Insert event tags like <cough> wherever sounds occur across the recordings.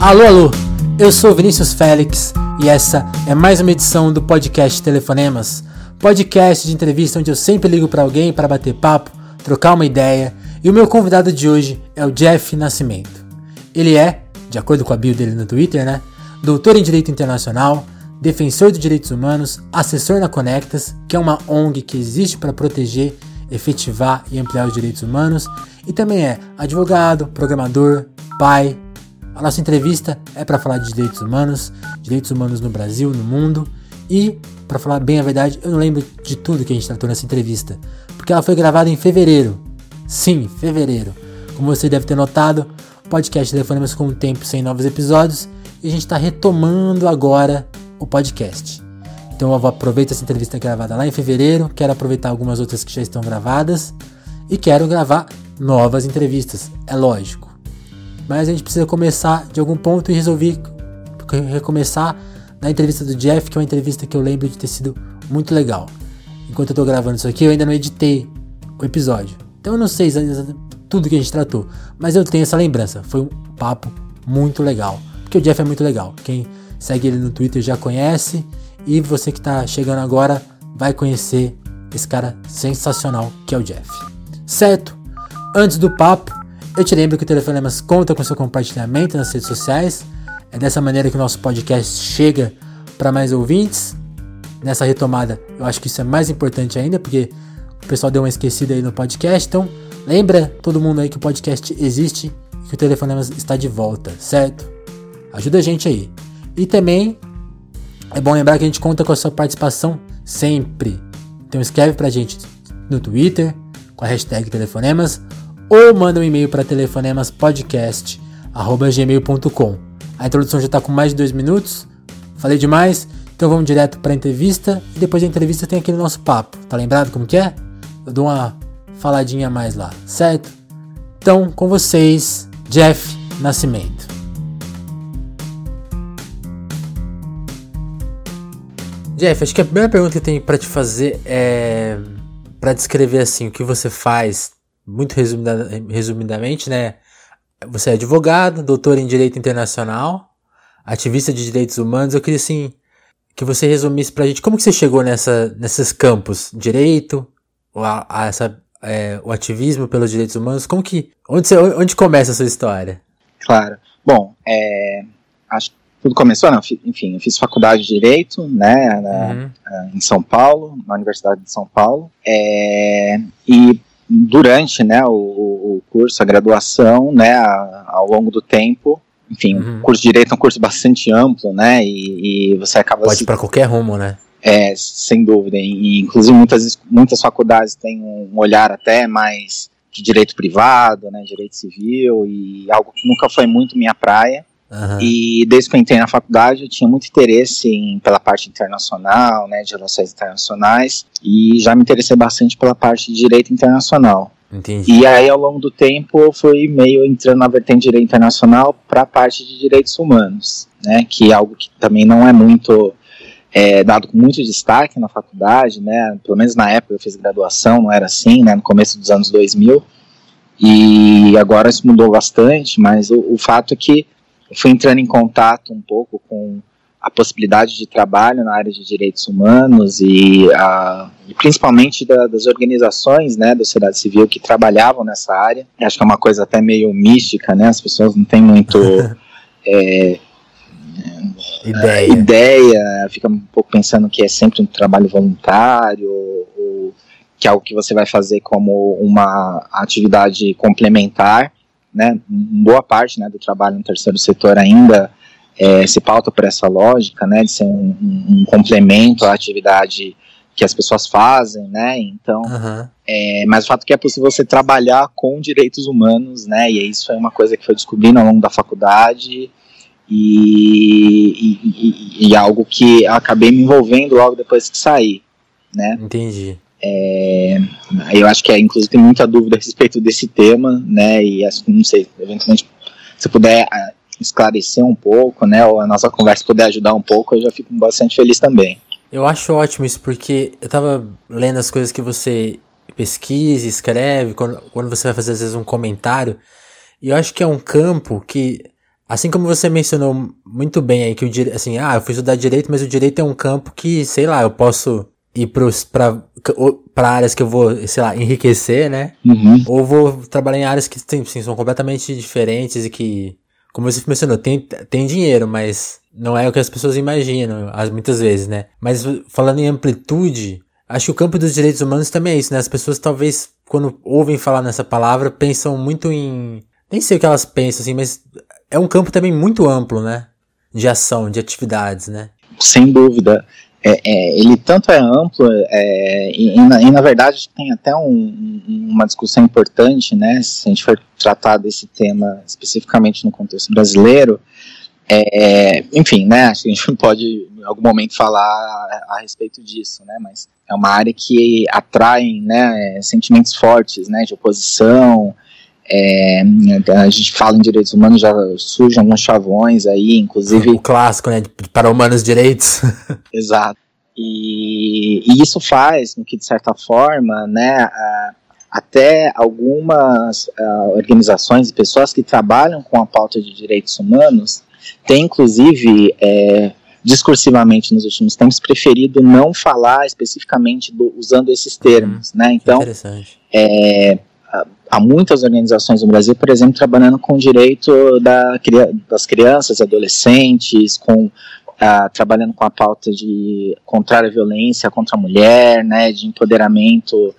Alô, alô, eu sou Vinícius Félix e essa é mais uma edição do podcast Telefonemas, podcast de entrevista onde eu sempre ligo para alguém para bater papo, trocar uma ideia. E o meu convidado de hoje é o Jeff Nascimento. Ele é, de acordo com a bio dele no Twitter, né, doutor em Direito Internacional, defensor de direitos humanos, assessor na Conectas, que é uma ONG que existe para proteger, efetivar e ampliar os direitos humanos, e também é advogado, programador, pai. A nossa entrevista é para falar de direitos humanos, direitos humanos no Brasil, no mundo, e, para falar bem a verdade, eu não lembro de tudo que a gente tratou nessa entrevista, porque ela foi gravada em fevereiro. Sim, fevereiro. Como você deve ter notado, o podcast Telefonemas com um tempo sem novos episódios, e a gente está retomando agora o podcast. Então eu aproveito essa entrevista gravada lá em fevereiro, quero aproveitar algumas outras que já estão gravadas e quero gravar novas entrevistas, é lógico. Mas a gente precisa começar de algum ponto e resolvi recomeçar na entrevista do Jeff, que é uma entrevista que eu lembro de ter sido muito legal. Enquanto eu tô gravando isso aqui, eu ainda não editei o episódio. Então eu não sei tudo que a gente tratou, mas eu tenho essa lembrança. Foi um papo muito legal. Porque o Jeff é muito legal. Quem segue ele no Twitter já conhece. E você que está chegando agora vai conhecer esse cara sensacional que é o Jeff. Certo? Antes do papo, eu te lembro que o Telefonemas conta com seu compartilhamento nas redes sociais. É dessa maneira que o nosso podcast chega para mais ouvintes. Nessa retomada, eu acho que isso é mais importante ainda, porque o pessoal deu uma esquecida aí no podcast. Então, lembra todo mundo aí que o podcast existe e que o Telefonemas está de volta, certo? Ajuda a gente aí. E também é bom lembrar que a gente conta com a sua participação sempre. Então escreve pra gente no Twitter com a hashtag Telefonemas ou manda um e-mail para telefonemaspodcast.gmail.com. A introdução já está com mais de dois minutos. Falei demais, então vamos direto para a entrevista e depois da entrevista tem aquele nosso papo. Tá lembrado como que é? Eu dou uma faladinha a mais lá, certo? Então, com vocês, Jeff Nascimento. Jeff, acho que a primeira pergunta que eu tenho para te fazer é para descrever assim o que você faz, muito resumida, resumidamente, né? Você é advogado, doutor em direito internacional, ativista de direitos humanos. Eu queria assim que você resumisse pra gente como que você chegou nessa, nesses campos, direito, a, a essa, é, o ativismo pelos direitos humanos. Como que onde, você, onde começa a sua história? Claro. Bom, é, acho tudo começou, não, enfim, eu fiz faculdade de Direito, né, na, uhum. Eh, em São Paulo, na Universidade de São Paulo, é, e durante, né, o, o, curso, a graduação, né, a, ao longo do tempo, enfim, uhum. o curso de Direito é um curso bastante amplo, né, e, e você acaba... Pode ir para qualquer rumo, né? É, sem dúvida, e, inclusive muitas, muitas faculdades têm um olhar até mais de direito privado, né, direito civil, e algo que nunca foi muito minha praia, Uhum. E desde que eu entrei na faculdade, eu tinha muito interesse em, pela parte internacional, né, de relações internacionais, e já me interessei bastante pela parte de direito internacional. Entendi. E aí, ao longo do tempo, eu fui meio entrando na vertente de direito internacional para a parte de direitos humanos, né, que é algo que também não é muito é, dado com muito destaque na faculdade, né, pelo menos na época eu fiz graduação, não era assim, né, no começo dos anos 2000, e agora isso mudou bastante, mas o, o fato é que eu fui entrando em contato um pouco com a possibilidade de trabalho na área de direitos humanos e, a, e principalmente da, das organizações né, da sociedade civil que trabalhavam nessa área. Acho que é uma coisa até meio mística, né? As pessoas não têm muito <laughs> é, ideia. ideia, fica um pouco pensando que é sempre um trabalho voluntário ou que é algo que você vai fazer como uma atividade complementar né, boa parte né, do trabalho no terceiro setor ainda é, se pauta por essa lógica, né, de ser um, um, um, complemento à atividade que as pessoas fazem, né, então, uhum. é, mas o fato é que é possível você trabalhar com direitos humanos, né, e isso foi uma coisa que foi descobrindo ao longo da faculdade e, e, e, e algo que acabei me envolvendo logo depois que saí, né. Entendi. É, eu acho que, é, inclusive, tem muita dúvida a respeito desse tema, né? E acho que, não sei, eventualmente, se puder ah, esclarecer um pouco, né? Ou a nossa conversa puder ajudar um pouco, eu já fico bastante feliz também. Eu acho ótimo isso, porque eu tava lendo as coisas que você pesquisa, escreve, quando, quando você vai fazer, às vezes, um comentário, e eu acho que é um campo que Assim como você mencionou muito bem aí que o assim, ah, eu fui estudar direito, mas o direito é um campo que, sei lá, eu posso ir para para áreas que eu vou, sei lá, enriquecer, né? Uhum. Ou vou trabalhar em áreas que assim, são completamente diferentes e que, como você mencionou, tem, tem dinheiro, mas não é o que as pessoas imaginam, muitas vezes, né? Mas falando em amplitude, acho que o campo dos direitos humanos também é isso, né? As pessoas talvez, quando ouvem falar nessa palavra, pensam muito em. Nem sei o que elas pensam, assim, mas é um campo também muito amplo, né? De ação, de atividades, né? Sem dúvida. É, é, ele tanto é amplo é, e, e, na, e, na, verdade tem até um, uma discussão importante, né, se a gente for tratar desse tema especificamente no contexto brasileiro, é, enfim, né, acho que a gente <laughs> pode em algum momento falar a, a, respeito disso, né, mas é uma área que atrai, né, sentimentos fortes, né, de oposição, é, a gente fala em direitos humanos, já surgem alguns chavões aí, inclusive. O clássico, né? Para humanos direitos. <laughs> Exato. E, e, isso faz com que, de certa forma, né, até algumas organizações e pessoas que trabalham com a pauta de direitos humanos têm, inclusive, é, discursivamente nos últimos tempos, preferido não falar especificamente do, usando esses termos. Hum, né? Então, é, há muitas organizações no Brasil, por exemplo, trabalhando com o direito da, das crianças adolescentes, com uh, trabalhando com a pauta de contrária à violência contra a mulher, né, de empoderamento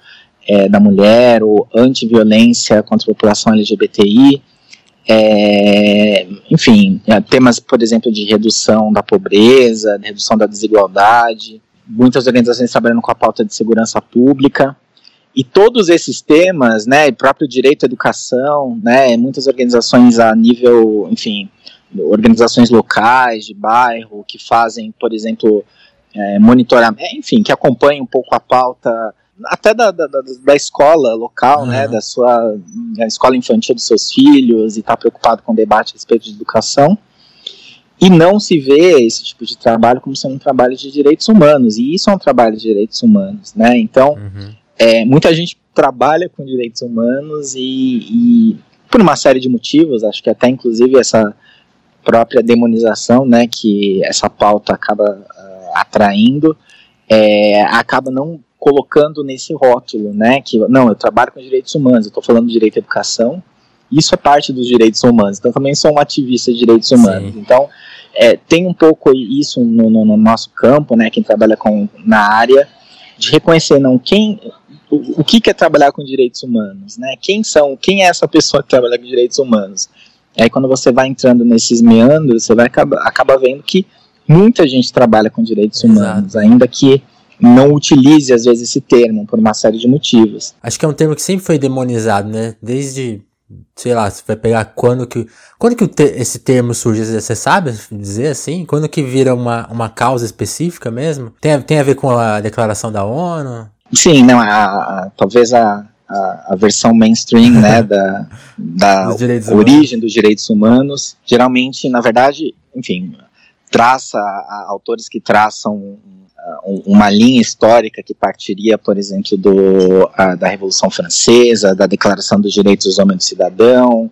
é, da mulher, ou anti-violência contra a população LGBTI. É, enfim, é, temas, por exemplo, de redução da pobreza, redução da desigualdade. Muitas organizações trabalhando com a pauta de segurança pública. E todos esses temas, né, próprio direito à educação, né, muitas organizações a nível, enfim, organizações locais, de bairro, que fazem, por exemplo, é, monitoramento, enfim, que acompanham um pouco a pauta até da, da, da escola local, uhum. né, da sua da escola infantil dos seus filhos e está preocupado com o debate a respeito de educação e não se vê esse tipo de trabalho como sendo um trabalho de direitos humanos e isso é um trabalho de direitos humanos, né? Então uhum. É, muita gente trabalha com direitos humanos e, e, por uma série de motivos, acho que até inclusive essa própria demonização, né, que essa pauta acaba uh, atraindo, é, acaba não colocando nesse rótulo, né, que não, eu trabalho com direitos humanos, eu estou falando de direito à educação, isso é parte dos direitos humanos, então também sou um ativista de direitos humanos, Sim. então é, tem um pouco isso no, no, no, nosso campo, né, quem trabalha com, na área, de reconhecer não quem o, o que, que é trabalhar com direitos humanos, né? Quem são, quem é essa pessoa que trabalha com direitos humanos? Aí quando você vai entrando nesses meandros, você vai acaba, acaba vendo que muita gente trabalha com direitos Exato. humanos, ainda que não utilize às vezes esse termo por uma série de motivos. Acho que é um termo que sempre foi demonizado, né? Desde sei lá, você vai pegar quando que quando que te, esse termo surge, você sabe dizer assim? Quando que vira uma, uma causa específica mesmo? Tem, tem a ver com a declaração da ONU? Sim, não, a, a talvez a, a, a, versão mainstream né, <laughs> da, da origem dos direitos humanos, geralmente, na verdade, enfim, traça autores que traçam uma linha histórica que partiria, por exemplo, do, da Revolução Francesa, da Declaração dos Direitos dos Homens e do Cidadão,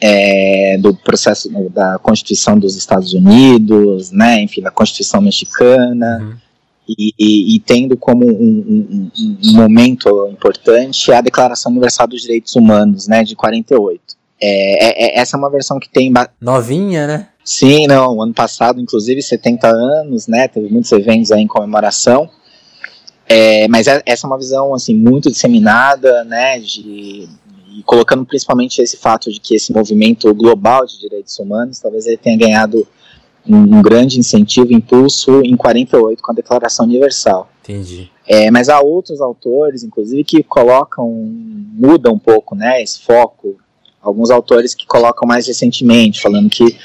é, do processo da Constituição dos Estados Unidos, né, enfim, da Constituição Mexicana. Uhum e, e, e tendo como um, um, um, momento importante a Declaração Universal dos Direitos Humanos, né, de 48. É, é, é, essa é uma versão que tem... Novinha, né? Sim, não, ano passado, inclusive, 70 anos, né, teve muitos eventos aí em comemoração, é, mas é, essa é uma visão, assim, muito disseminada, né, de, e colocando principalmente esse fato de que esse movimento global de direitos humanos, talvez ele tenha ganhado um grande incentivo, impulso em 48 com a Declaração Universal. Entendi. É, mas há outros autores, inclusive, que colocam, mudam um pouco, né, esse foco. Alguns autores que colocam mais recentemente, falando que,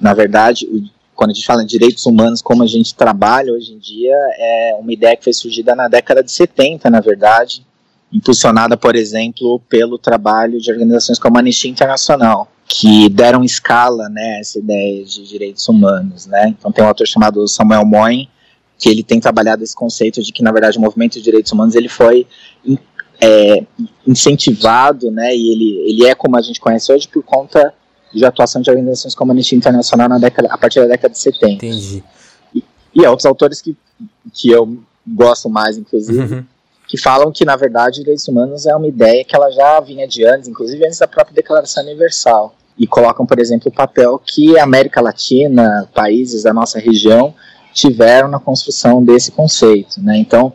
na verdade, o, quando a gente fala em direitos humanos, como a gente trabalha hoje em dia, é uma ideia que foi surgida na década de 70, na verdade, impulsionada, por exemplo, pelo trabalho de organizações como a Anistia Internacional que deram escala, né, essa ideia de direitos humanos, né. Então tem um autor chamado Samuel Moyn que ele tem trabalhado esse conceito de que na verdade o movimento de direitos humanos ele foi é, incentivado, né, e ele ele é como a gente conhece hoje por conta de atuação de organizações como a Anistia Internacional na década, a partir da década de 70. Entendi. E, e outros autores que, que eu gosto mais, inclusive, uhum. que falam que, na verdade, direitos humanos é uma ideia que ela já vinha de antes, inclusive antes da própria Declaração Universal. E colocam, por exemplo, o papel que a América Latina, países da nossa região, tiveram na construção desse conceito. Né? Então,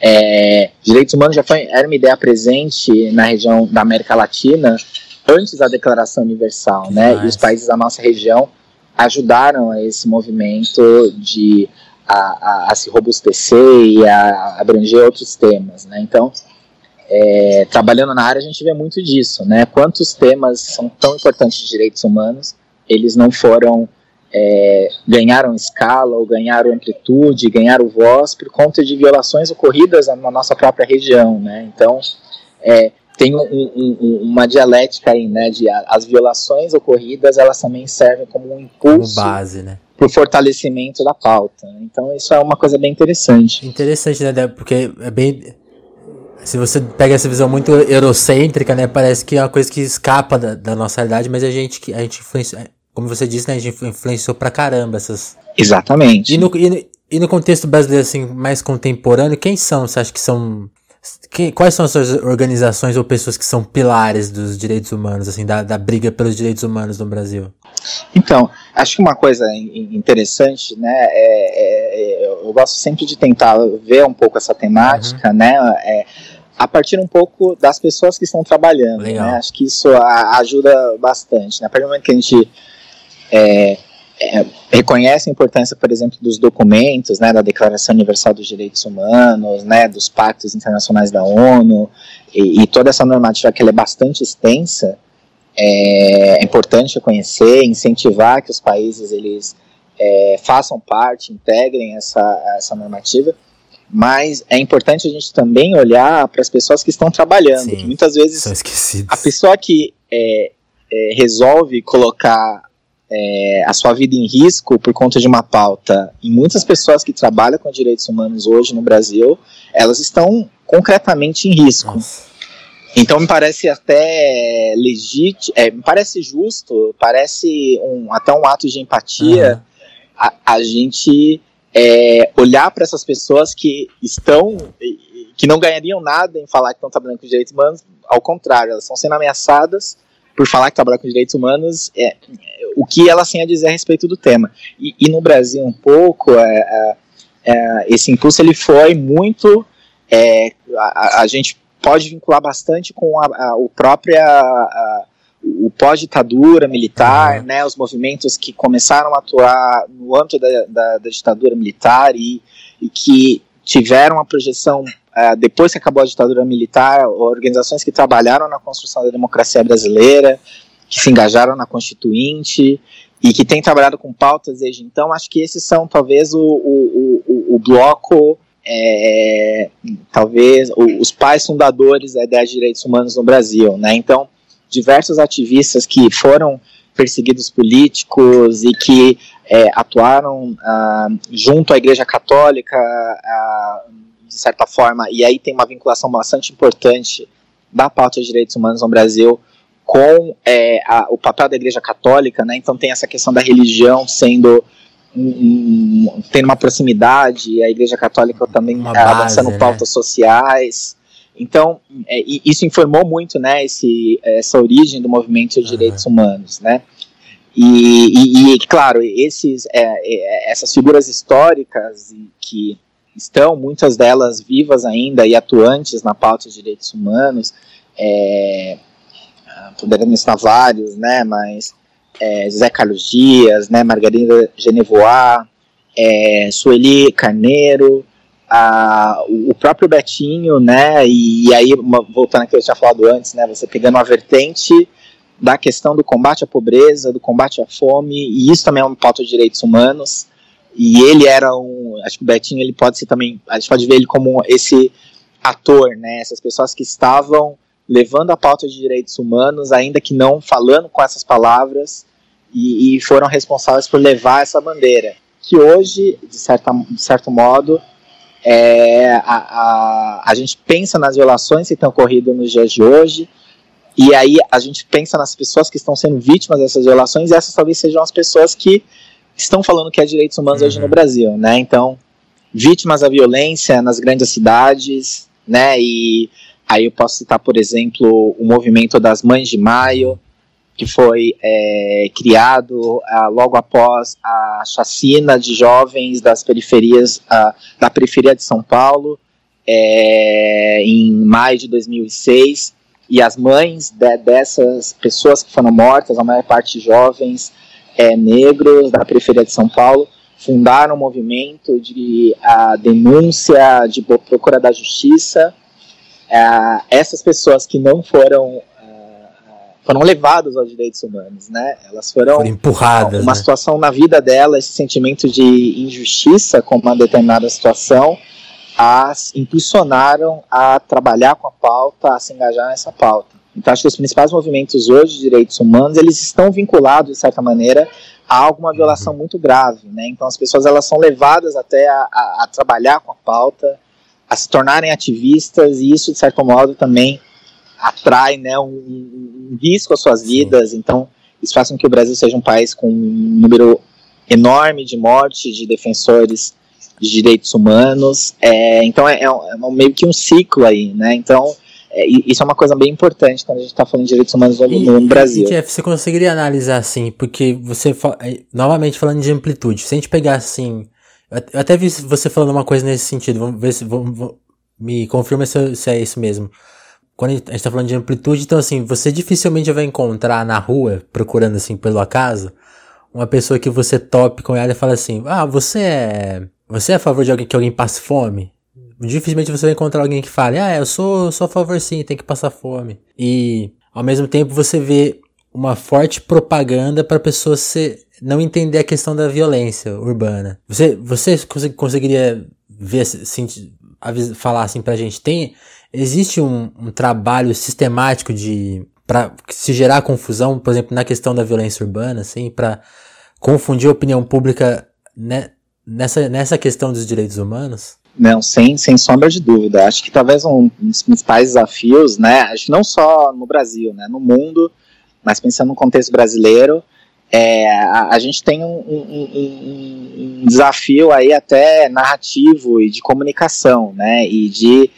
é, direitos humanos já foi, era uma ideia presente na região da América Latina antes da Declaração Universal, né? E os países da nossa região ajudaram a esse movimento de a, a, a se robustecer e a, abranger outros temas, né? Então, é, trabalhando na área a gente vê muito disso, né? Quantos temas são tão importantes de direitos humanos, eles não foram é, ganharam escala ou ganharam amplitude, ganharam voz por conta de violações ocorridas na nossa própria região, né? Então, é, tem um, um, uma dialética aí, né? De as violações ocorridas, elas também servem como um impulso como base, né? para o fortalecimento da pauta. Né? Então, isso é uma coisa bem interessante. Interessante, né? Porque é bem se você pega essa visão muito eurocêntrica, né, parece que é uma coisa que escapa da, da nossa realidade, mas a gente, a gente influencia, como você disse, né, a gente influenciou pra caramba essas. Exatamente. E no, e, e no contexto brasileiro, assim, mais contemporâneo, quem são, você acha que são. Quem, quais são as suas organizações ou pessoas que são pilares dos direitos humanos, assim, da, da briga pelos direitos humanos no Brasil? Então, acho que uma coisa interessante, né, é, é, eu gosto sempre de tentar ver um pouco essa temática, uhum. né, é, a partir um pouco das pessoas que estão trabalhando, né, acho que isso a, ajuda bastante, né, a partir do momento que a gente é, é, reconhece a importância, por exemplo, dos documentos, né, da Declaração Universal dos Direitos Humanos, né, dos pactos internacionais da ONU, e, e toda essa normativa que é bastante extensa, é, é importante reconhecer, incentivar que os países eles é, façam parte, integrem essa, essa normativa, mas é importante a gente também olhar para as pessoas que estão trabalhando, Sim, que muitas vezes a pessoa que é, é, resolve colocar é, a sua vida em risco por conta de uma pauta. E muitas pessoas que trabalham com direitos humanos hoje no Brasil, elas estão concretamente em risco. Nossa. Então me parece até legítimo, é, me parece justo, parece um, até um ato de empatia. A, a, gente é, olhar para essas pessoas que estão, que não ganhariam nada em falar que estão trabalhando com direitos humanos, ao contrário, elas estão sendo ameaçadas por falar que trabalham com direitos humanos, é, o que elas têm a dizer a respeito do tema. E, e no Brasil um pouco, é, é, é esse impulso ele foi muito, é, a, a, gente pode vincular bastante com a, a, o próprio o pós-ditadura militar, uhum. né, os movimentos que começaram a atuar no âmbito da, da, da ditadura militar e, e que tiveram uma projeção uh, depois que acabou a ditadura militar, organizações que trabalharam na construção da democracia brasileira, que se engajaram na Constituinte e que têm trabalhado com pautas desde então, acho que esses são talvez o, o, o, o bloco, é, talvez os pais fundadores da ideia de direitos humanos no Brasil, né? Então, diversos ativistas que foram perseguidos políticos e que é, atuaram ah, junto à Igreja Católica, ah, de certa forma, e aí tem uma vinculação bastante importante da pauta de direitos humanos no Brasil com é, a, o papel da Igreja Católica, né? Então tem essa questão da religião sendo um, um, tendo uma proximidade, a Igreja Católica também avançando né? pautas sociais. Então, é, isso informou muito, né, esse, essa origem do movimento de direitos uhum. humanos, né? E, e, e claro, esses, é, é, essas figuras históricas que estão, muitas delas vivas ainda e atuantes na pauta de direitos humanos, é, estar vários, né, mas é, José Carlos Dias, né, Margarida Genevois, é, Sueli Carneiro, a, o próprio Betinho, né, e, e aí, uma, voltando que eu tinha falado antes, né, você pegando uma vertente da questão do combate à pobreza, do combate à fome, e isso também é uma pauta de direitos humanos, e ele era um, acho que o Betinho ele pode ser também, a gente pode ver ele como esse ator, né, essas pessoas que estavam levando a pauta de direitos humanos, ainda que não falando com essas palavras, e, e foram responsáveis por levar essa bandeira, que hoje, de, certa, de certo modo, é, a, a, a gente pensa nas violações que estão ocorrido nos dias de hoje, e aí a gente pensa nas pessoas que estão sendo vítimas dessas violações, e essas talvez sejam as pessoas que estão falando que é direitos humanos uhum. hoje no uhum. Brasil, né? Então, vítimas da violência nas grandes cidades, né? E aí eu posso citar, por exemplo, o movimento das Mães de Maio, que foi é, criado ah, logo após a chacina de jovens das periferias ah, da periferia de São Paulo é, em maio de 2006 e as mães de, dessas pessoas que foram mortas, a maior parte jovens é, negros da periferia de São Paulo, fundaram um movimento de a denúncia, de procura da justiça. É, essas pessoas que não foram foram levadas aos direitos humanos, né? Elas foram, foram empurradas. Uma né? situação na vida dela, esse sentimento de injustiça com uma determinada situação, as impulsionaram a trabalhar com a pauta, a se engajar nessa pauta. Então, acho que os principais movimentos hoje de direitos humanos, eles estão vinculados, de certa maneira, a alguma violação uhum. muito grave, né? Então, as pessoas, elas são levadas até a, a, a trabalhar com a pauta, a se tornarem ativistas, e isso, de certo modo, também atrai né, um, um risco às suas vidas. Sim. Então, isso faz com que o Brasil seja um país com um número enorme de mortes de defensores de direitos humanos. É, então, é, é, meio que um ciclo aí, né? Então, é, isso é uma coisa bem importante quando a gente está falando de direitos humanos no, e, no Brasil. E, Jeff, você conseguiria analisar assim, porque você, é, novamente falando de amplitude, se a gente pegar assim, eu até vi você falando uma coisa nesse sentido, vamos ver se, vamos, vamos, me confirma se, se é isso mesmo quando a gente está falando de amplitude, então assim, você dificilmente vai encontrar na rua, procurando assim pelo acaso, uma pessoa que você tope com ela e fala assim, ah, você é, você é a favor de alguém que alguém passe fome? Dificilmente você vai encontrar alguém que fale, ah, eu sou, sou a favor sim, tem que passar fome. E ao mesmo tempo você vê uma forte propaganda para pessoas se, não entender a questão da violência urbana. Você, você conseguiria ver, assim, falar assim pra gente, tem, Existe um, um trabalho sistemático de para se gerar confusão, por exemplo, na questão da violência urbana, assim, para confundir a opinião pública né, nessa, nessa questão dos direitos humanos? Não, sem, sem sombra de dúvida. Acho que talvez um dos principais desafios, né, acho que não só no Brasil, né, no mundo, mas pensando no contexto brasileiro, é, a, a, gente tem um, um, um, um, desafio aí até narrativo e de comunicação, né, e de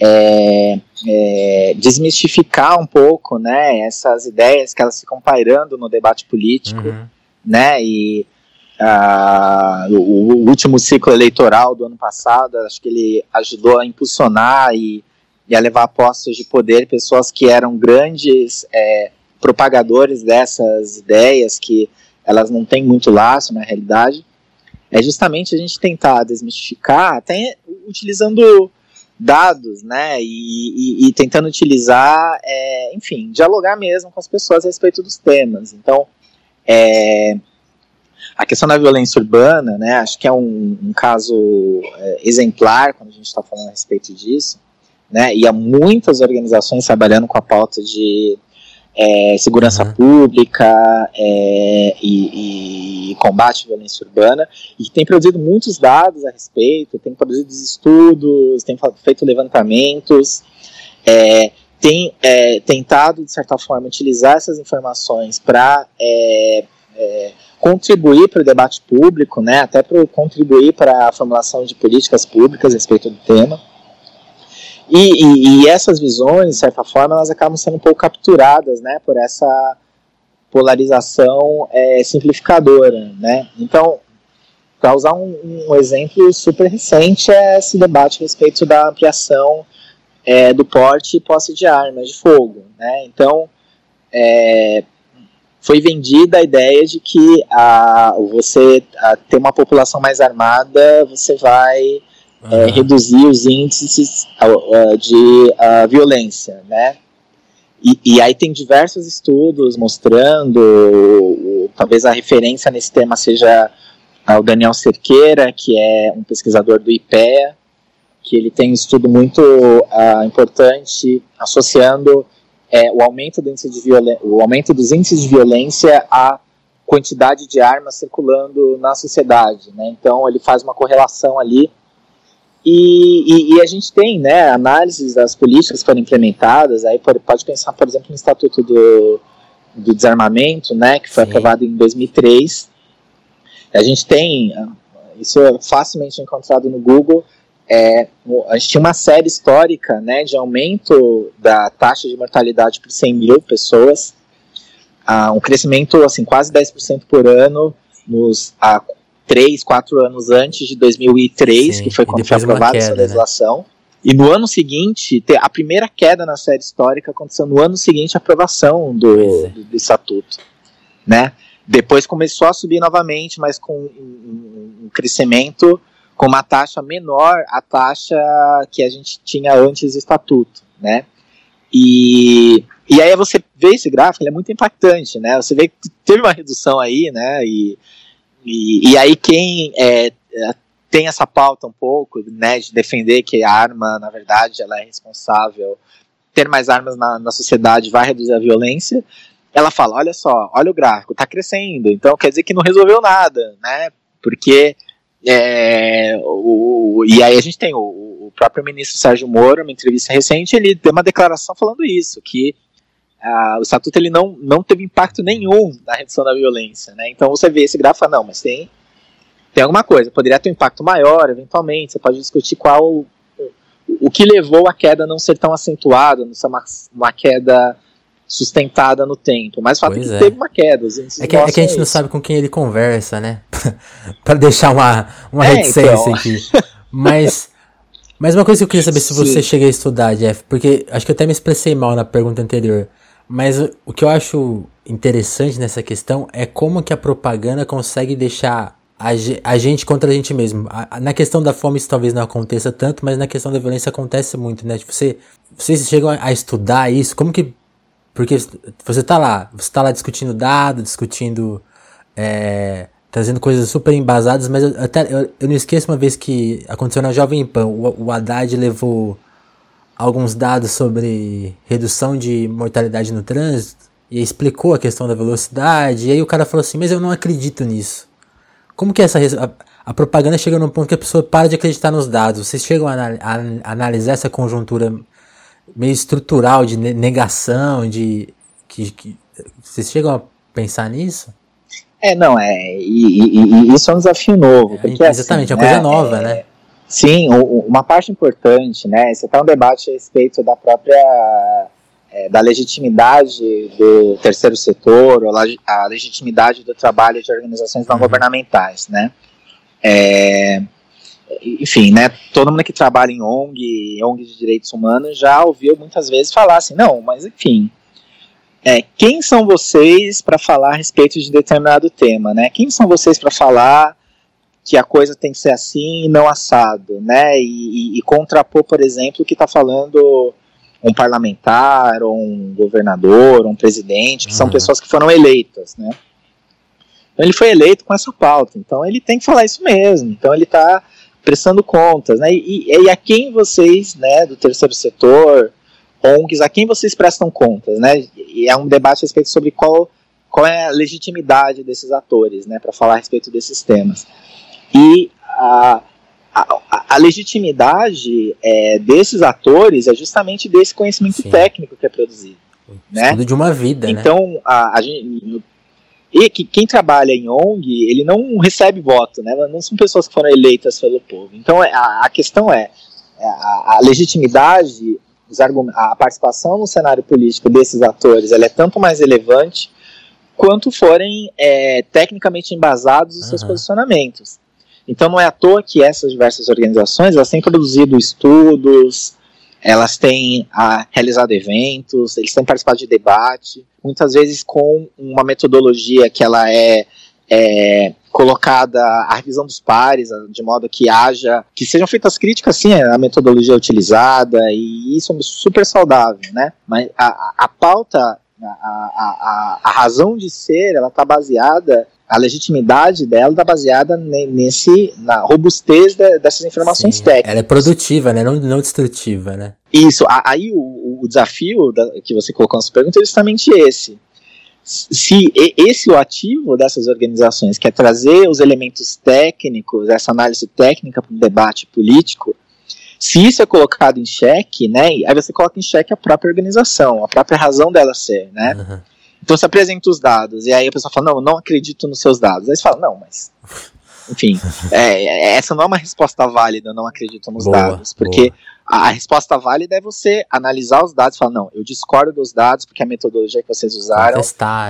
é, é, desmistificar um pouco, né, essas ideias que elas ficam pairando no debate político, uhum. né, e uh, o, o, último ciclo eleitoral do ano passado, acho que ele ajudou a impulsionar e, e a levar a postos de poder pessoas que eram grandes é, propagadores dessas ideias que elas não têm muito laço na realidade, é justamente a gente tentar desmistificar, até utilizando dados, né, e, e, e tentando utilizar, é, enfim, dialogar mesmo com as pessoas a respeito dos temas. Então, é, a questão da violência urbana, né, acho que é um, um caso é, exemplar quando a gente está falando a respeito disso, né, e há muitas organizações trabalhando com a pauta de é, segurança uhum. pública é, e, e, combate à violência urbana, e tem produzido muitos dados a respeito, tem produzido estudos, tem feito levantamentos, é, tem é, tentado, de certa forma, utilizar essas informações para é, é, contribuir para o debate público, né, até para contribuir para a formulação de políticas públicas a respeito do tema. E, e, e, essas visões, de certa forma, elas acabam sendo um pouco capturadas, né, por essa polarização é, simplificadora, né. Então, para usar um, um, exemplo super recente é esse debate a respeito da ampliação é, do porte e posse de armas de fogo, né. Então, é, foi vendida a ideia de que a, você a, ter uma população mais armada, você vai é, reduzir os índices uh, de violência, né? E, e, aí tem diversos estudos mostrando, talvez a referência nesse tema seja o Daniel Cerqueira, que é um pesquisador do IPEA, que ele tem um estudo muito uh, importante associando é, o, aumento do índice de o aumento dos índices de violência à quantidade de armas circulando na sociedade. Né? Então ele faz uma correlação ali E, e, e, a gente tem né, análises das políticas que foram implementadas, aí pode, pensar, por exemplo, no Estatuto do, do Desarmamento, né, que foi Sim. aprovado em 2003. A gente tem, isso é facilmente encontrado no Google, é, a gente tinha uma série histórica né, de aumento da taxa de mortalidade por 100 mil pessoas, uh, um crescimento assim quase 10% por ano nos uh, 3, 4 anos antes de 2003, Sim, que foi quando foi aprovada essa né? legislação. Né? E no ano seguinte, a primeira queda na série histórica aconteceu no ano seguinte à aprovação do, é. do, do, estatuto, né? Depois começou a subir novamente, mas com um, um crescimento com uma taxa menor à taxa que a gente tinha antes do estatuto, né? E, e aí você vê esse gráfico, ele é muito impactante, né? Você vê que teve uma redução aí, né? E, e, e aí quem é, tem essa pauta um pouco, né, de defender que a arma, na verdade, ela é responsável, ter mais armas na, na sociedade vai reduzir a violência, ela fala, olha só, olha o gráfico, está crescendo, então quer dizer que não resolveu nada, né? Porque é, o, e aí a gente tem o, o, próprio ministro Sérgio Moro, uma entrevista recente, ele deu uma declaração falando isso, que o estatuto ele não, não teve impacto nenhum na redução da violência, né? Então você vê esse gráfico, não, mas tem tem alguma coisa, poderia ter um impacto maior, eventualmente, você pode discutir qual o, o que levou a queda a não ser tão acentuada, não ser uma, uma queda sustentada no tempo. Mas o fato pois é que é. teve uma queda. É que, é que, a gente isso. não sabe com quem ele conversa, né? <laughs> para deixar uma, uma é, reticência então. aqui. Mas, mas uma coisa que eu queria saber se <laughs> você chega a estudar, Jeff, porque acho que eu até me expressei mal na pergunta anterior. Mas o, que eu acho interessante nessa questão é como que a propaganda consegue deixar a, gente contra a gente mesmo. Na questão da fome isso talvez não aconteça tanto, mas na questão da violência acontece muito, né? Tipo, você, vocês chegam a estudar isso, como que porque você tá lá, você tá lá discutindo dados, discutindo. É, trazendo coisas super embasadas, mas eu, até, eu, eu, não esqueço uma vez que aconteceu na Jovem Pan. O, o Haddad levou alguns dados sobre redução de mortalidade no trânsito e explicou a questão da velocidade. E aí o cara falou assim: Mas eu não acredito nisso. Como que essa. A, a propaganda chega num ponto que a pessoa para de acreditar nos dados. Vocês chegam a, a, a analisar essa conjuntura meio estrutural de negação, de que, que vocês chegam a pensar nisso? É, não, é, e, e, e isso é um desafio novo. É, porque, exatamente, assim, é uma coisa né, nova, é, né? Sim, uma parte importante, né? Você está um debate a respeito da própria é, da legitimidade do terceiro setor, ou a legitimidade do trabalho de organizações não uhum. governamentais, né? É, enfim, né, todo mundo que trabalha em ONG, ONG de direitos humanos, já ouviu muitas vezes falar assim, não, mas enfim, é, quem são vocês para falar a respeito de determinado tema, né? Quem são vocês para falar que a coisa tem que ser assim e não assado, né? E, e, e contrapor, por exemplo, o que está falando um parlamentar, ou um governador, ou um presidente, que uhum. são pessoas que foram eleitas, né? Então ele foi eleito com essa pauta, então ele tem que falar isso mesmo. Então ele está prestando contas, né? E, e, a quem vocês, né, do terceiro setor, ONGs, a quem vocês prestam contas, né? E é um debate a respeito sobre qual, qual é a legitimidade desses atores, né, para falar a respeito desses temas. E a, a, a legitimidade é, desses atores é justamente desse conhecimento Sim. técnico que é produzido. Né? Tudo de uma vida, né? Então, né? a, a gente, e que quem trabalha em ONG, ele não recebe voto, né? Não são pessoas que foram eleitas pelo povo. Então é, a, a questão é, é a, a legitimidade, a participação no cenário político desses atores, ela é tanto mais relevante quanto forem é, tecnicamente embasados os uhum. seus posicionamentos. Então não é à toa que essas diversas organizações elas têm produzido estudos, elas têm ah, realizado eventos, eles têm participado de debate, muitas vezes com uma metodologia que ela é, é colocada à revisão dos pares, de modo que haja, que sejam feitas críticas, sim, à metodologia utilizada, e isso é super saudável, né? Mas a, a, a pauta, a, a, a, razão de ser, ela está baseada a legitimidade dela está baseada nesse na robustez de, dessas informações Sim, técnicas. Ela é produtiva, né? Não, não destrutiva, né? Isso. Aí o, o desafio da, que você colocou na sua pergunta é justamente esse. Se esse é o ativo dessas organizações, que é trazer os elementos técnicos, essa análise técnica para o debate político, Se isso é colocado em xeque, né, aí você coloca em xeque a própria organização, a própria razão dela ser, né? Uhum. Então você apresenta os dados, e aí a pessoa fala, não, não acredito nos seus dados. Aí você fala, não, mas. Enfim, é, essa não é uma resposta válida, não acredito nos boa, dados. Porque boa. A, resposta válida é você analisar os dados e falar, não, eu discordo dos dados porque a metodologia que vocês usaram,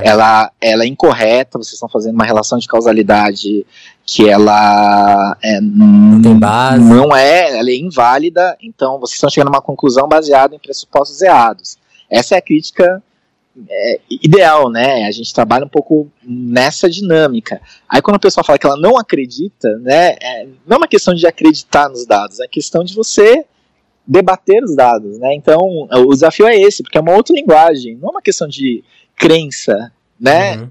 ela, ela é incorreta, vocês estão fazendo uma relação de causalidade que ela é, não tem base. Não é, ela é inválida, então vocês estão chegando a uma conclusão baseada em pressupostos errados. Essa é a crítica é, ideal, né? A gente trabalha um pouco nessa dinâmica. Aí quando a pessoa fala que ela não acredita, né? É, não é uma questão de acreditar nos dados, é questão de você debater os dados, né? Então, o desafio é esse, porque é uma outra linguagem, não é uma questão de crença, né? Uhum.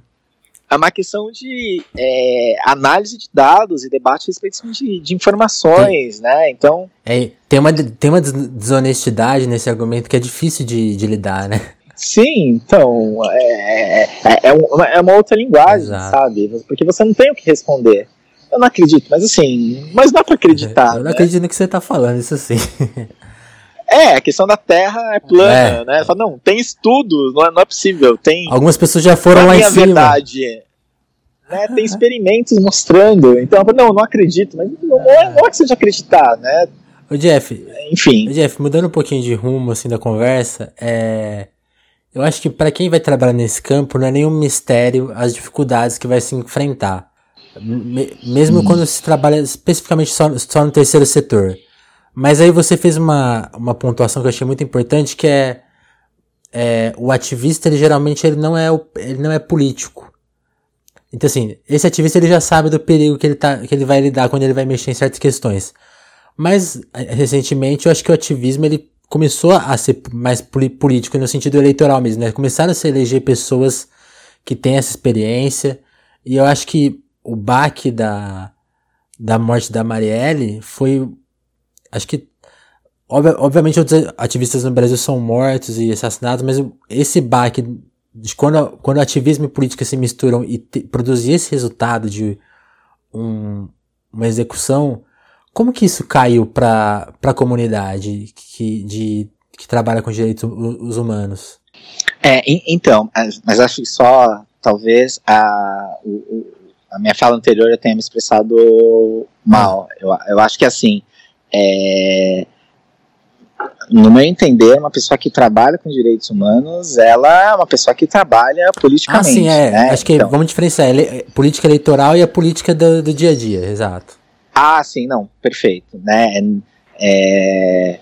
É uma questão de é, análise de dados e debate a respeito de, de informações, né? Então. É, tem, uma, tem uma desonestidade nesse argumento que é difícil de, de lidar, né? Sim, então. É, é, é, uma, é uma outra linguagem, Exato. sabe? Porque você não tem o que responder. Eu não acredito, mas assim, mas dá para acreditar. Eu não né? acredito no que você tá falando, isso sim. <laughs> É, a questão da Terra é plana, é. né? Fala, não, tem estudos, não é, não é possível. Tem, Algumas pessoas já foram lá em cima. verdade. Né, tem <laughs> experimentos mostrando. Então, não, não acredito, mas não, é, não é que seja acreditar, né? O Jeff, enfim. O Jeff, mudando um pouquinho de rumo assim da conversa, é eu acho que para quem vai trabalhar nesse campo não é nenhum mistério as dificuldades que vai se enfrentar. Mesmo quando se trabalha especificamente só, só no terceiro setor. Mas aí você fez uma, uma pontuação que eu achei muito importante, que é, é o ativista, ele geralmente ele não é, ele não é político. Então assim, esse ativista ele já sabe do perigo que ele, tá, que ele vai lidar quando ele vai mexer em certas questões. Mas, recentemente, eu acho que o ativismo ele começou a ser mais político no sentido eleitoral mesmo, né? Começaram a se eleger pessoas que têm essa experiência. E eu acho que o baque da, da morte da Marielle foi acho que obviamente outros ativistas no Brasil são mortos e assassinados, mas esse baque de quando, quando ativismo e política se misturam e te, produzir esse resultado de um, uma execução, como que isso caiu para a comunidade que, de, que trabalha com direitos humanos? É, então, mas acho que só talvez a, a minha fala anterior eu tenha me expressado mal. Eu, eu acho que assim, é, no meu entender, uma pessoa que trabalha com direitos humanos, ela é uma pessoa que trabalha politicamente. Ah, sim, é. Né? Acho que então, vamos diferenciar ele, política eleitoral e a política do, do, dia a dia, exato. Ah, sim, não, perfeito. Né? É,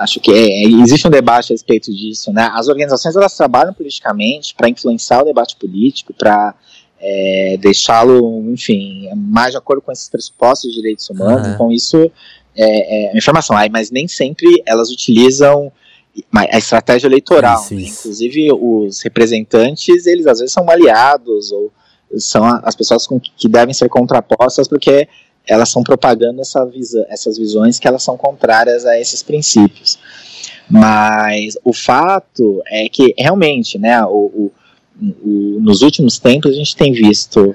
acho que é, existe um debate a respeito disso. Né? As organizações elas trabalham politicamente para influenciar o debate político, para é, deixá-lo, enfim, mais de acordo com esses pressupostos de direitos humanos. Uhum. Então, isso é, é, informação. Aí, mas nem sempre elas utilizam a estratégia eleitoral. Isso, né? isso. Inclusive, os representantes, eles às vezes são aliados ou são as pessoas com, que devem ser contrapostas porque elas estão propagando essa essas visões que elas são contrárias a esses princípios. Mas o fato é que realmente, né, o, o, o, nos últimos tempos a gente tem visto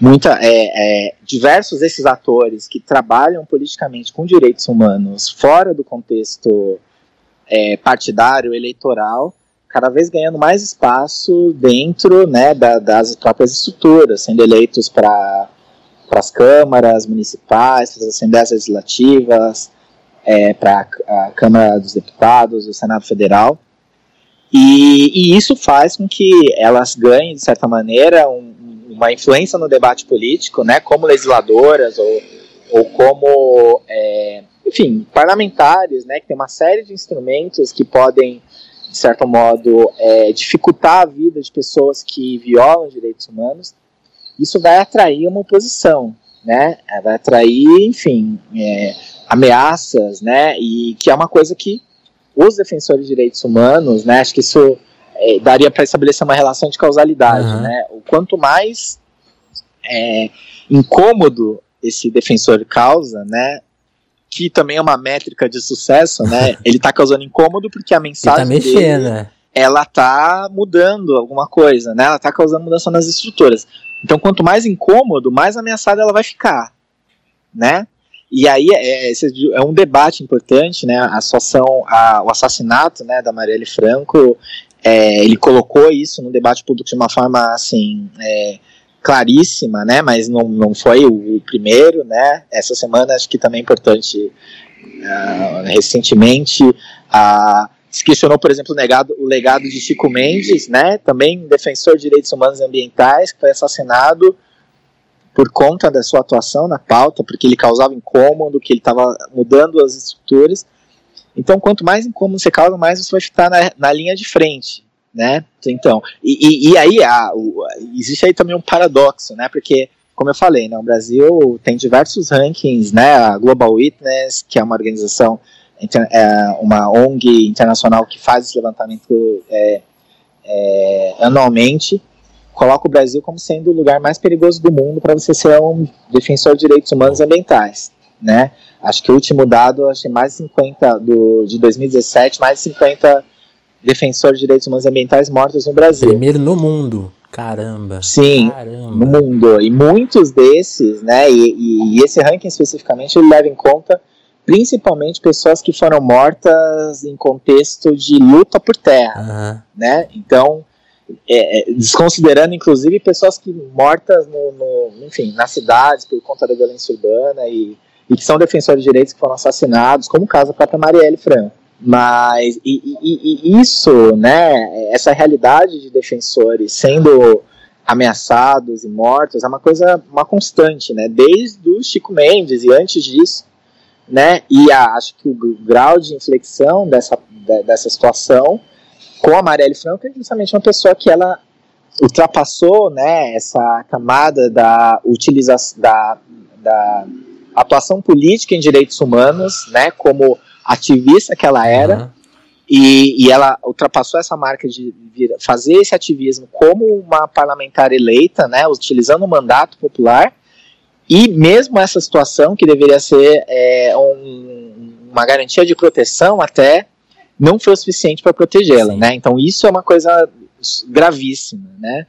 muita, é, é, diversos desses atores que trabalham politicamente com direitos humanos fora do contexto é, partidário, eleitoral, cada vez ganhando mais espaço dentro né, da, das próprias estruturas, sendo eleitos para as câmaras municipais, para as assembleias legislativas, é, para a Câmara dos Deputados, o Senado Federal. E, e, isso faz com que elas ganhem, de certa maneira, um, uma influência no debate político, né, como legisladoras ou, ou como, é, enfim, parlamentares, né, que tem uma série de instrumentos que podem, de certo modo, é, dificultar a vida de pessoas que violam direitos humanos, isso vai atrair uma oposição, né, vai atrair, enfim, é, ameaças, né, e que é uma coisa que os defensores de direitos humanos, né, acho que isso é, daria para estabelecer uma relação de causalidade, uhum. né? O quanto mais é, incômodo esse defensor causa, né? Que também é uma métrica de sucesso, né? <laughs> Ele está causando incômodo porque a mensagem tá mexendo, dele, né? Ela tá mudando alguma coisa, né? Ela tá causando mudança nas estruturas. Então, quanto mais incômodo, mais ameaçada ela vai ficar, né? E aí é, é, um debate importante, né? A situação, a, o assassinato, né, da Marielle Franco, é, ele colocou isso no debate público de uma forma assim é, claríssima, né? Mas não, não foi o, o, primeiro, né? Essa semana acho que também é importante. Uh, recentemente, uh, se questionou, por exemplo, o, negado, o legado de Chico Mendes, né? Também defensor de direitos humanos e ambientais, que foi assassinado por conta da sua atuação na pauta, porque ele causava incômodo, que ele estava mudando as estruturas. Então, quanto mais incômodo você causa, mais você vai estar na, na linha de frente, né? Então, e, e, e aí a, o, existe aí também um paradoxo, né? Porque, como eu falei, né, o Brasil tem diversos rankings, né? A Global Witness, que é uma organização, é uma ONG internacional que faz esse levantamento é, é, anualmente, coloca o Brasil como sendo o lugar mais perigoso do mundo para você ser um defensor de direitos humanos e ambientais, né? Acho que o último dado, acho que mais de 50 do de 2017, mais de 50 defensores de direitos humanos e ambientais mortos no Brasil. Primeiro no mundo. Caramba. Sim, Caramba. no mundo. E muitos desses, né, e, e, esse ranking especificamente, ele leva em conta principalmente pessoas que foram mortas em contexto de luta por terra, uhum. né? Então, é, é, desconsiderando inclusive pessoas que mortas no, no, enfim, nas cidades por conta da violência urbana e, e, que são defensores de direitos que foram assassinados, como o caso da própria Marielle Franco. Mas e, e, e isso, né, essa realidade de defensores sendo ameaçados e mortos é uma coisa, uma constante, né, desde o Chico Mendes e antes disso, né, e a, acho que o grau de inflexão dessa, dessa situação com a Marielle Franco é justamente uma pessoa que ela ultrapassou né, essa camada da utilização da, da atuação política em direitos humanos, né, como ativista que ela era, uhum. e, e ela ultrapassou essa marca de vir, fazer esse ativismo como uma parlamentar eleita, né, utilizando o mandato popular, e mesmo essa situação que deveria ser é, um, uma garantia de proteção até não foi o suficiente para protegê-la, né? Então isso é uma coisa gravíssima, né?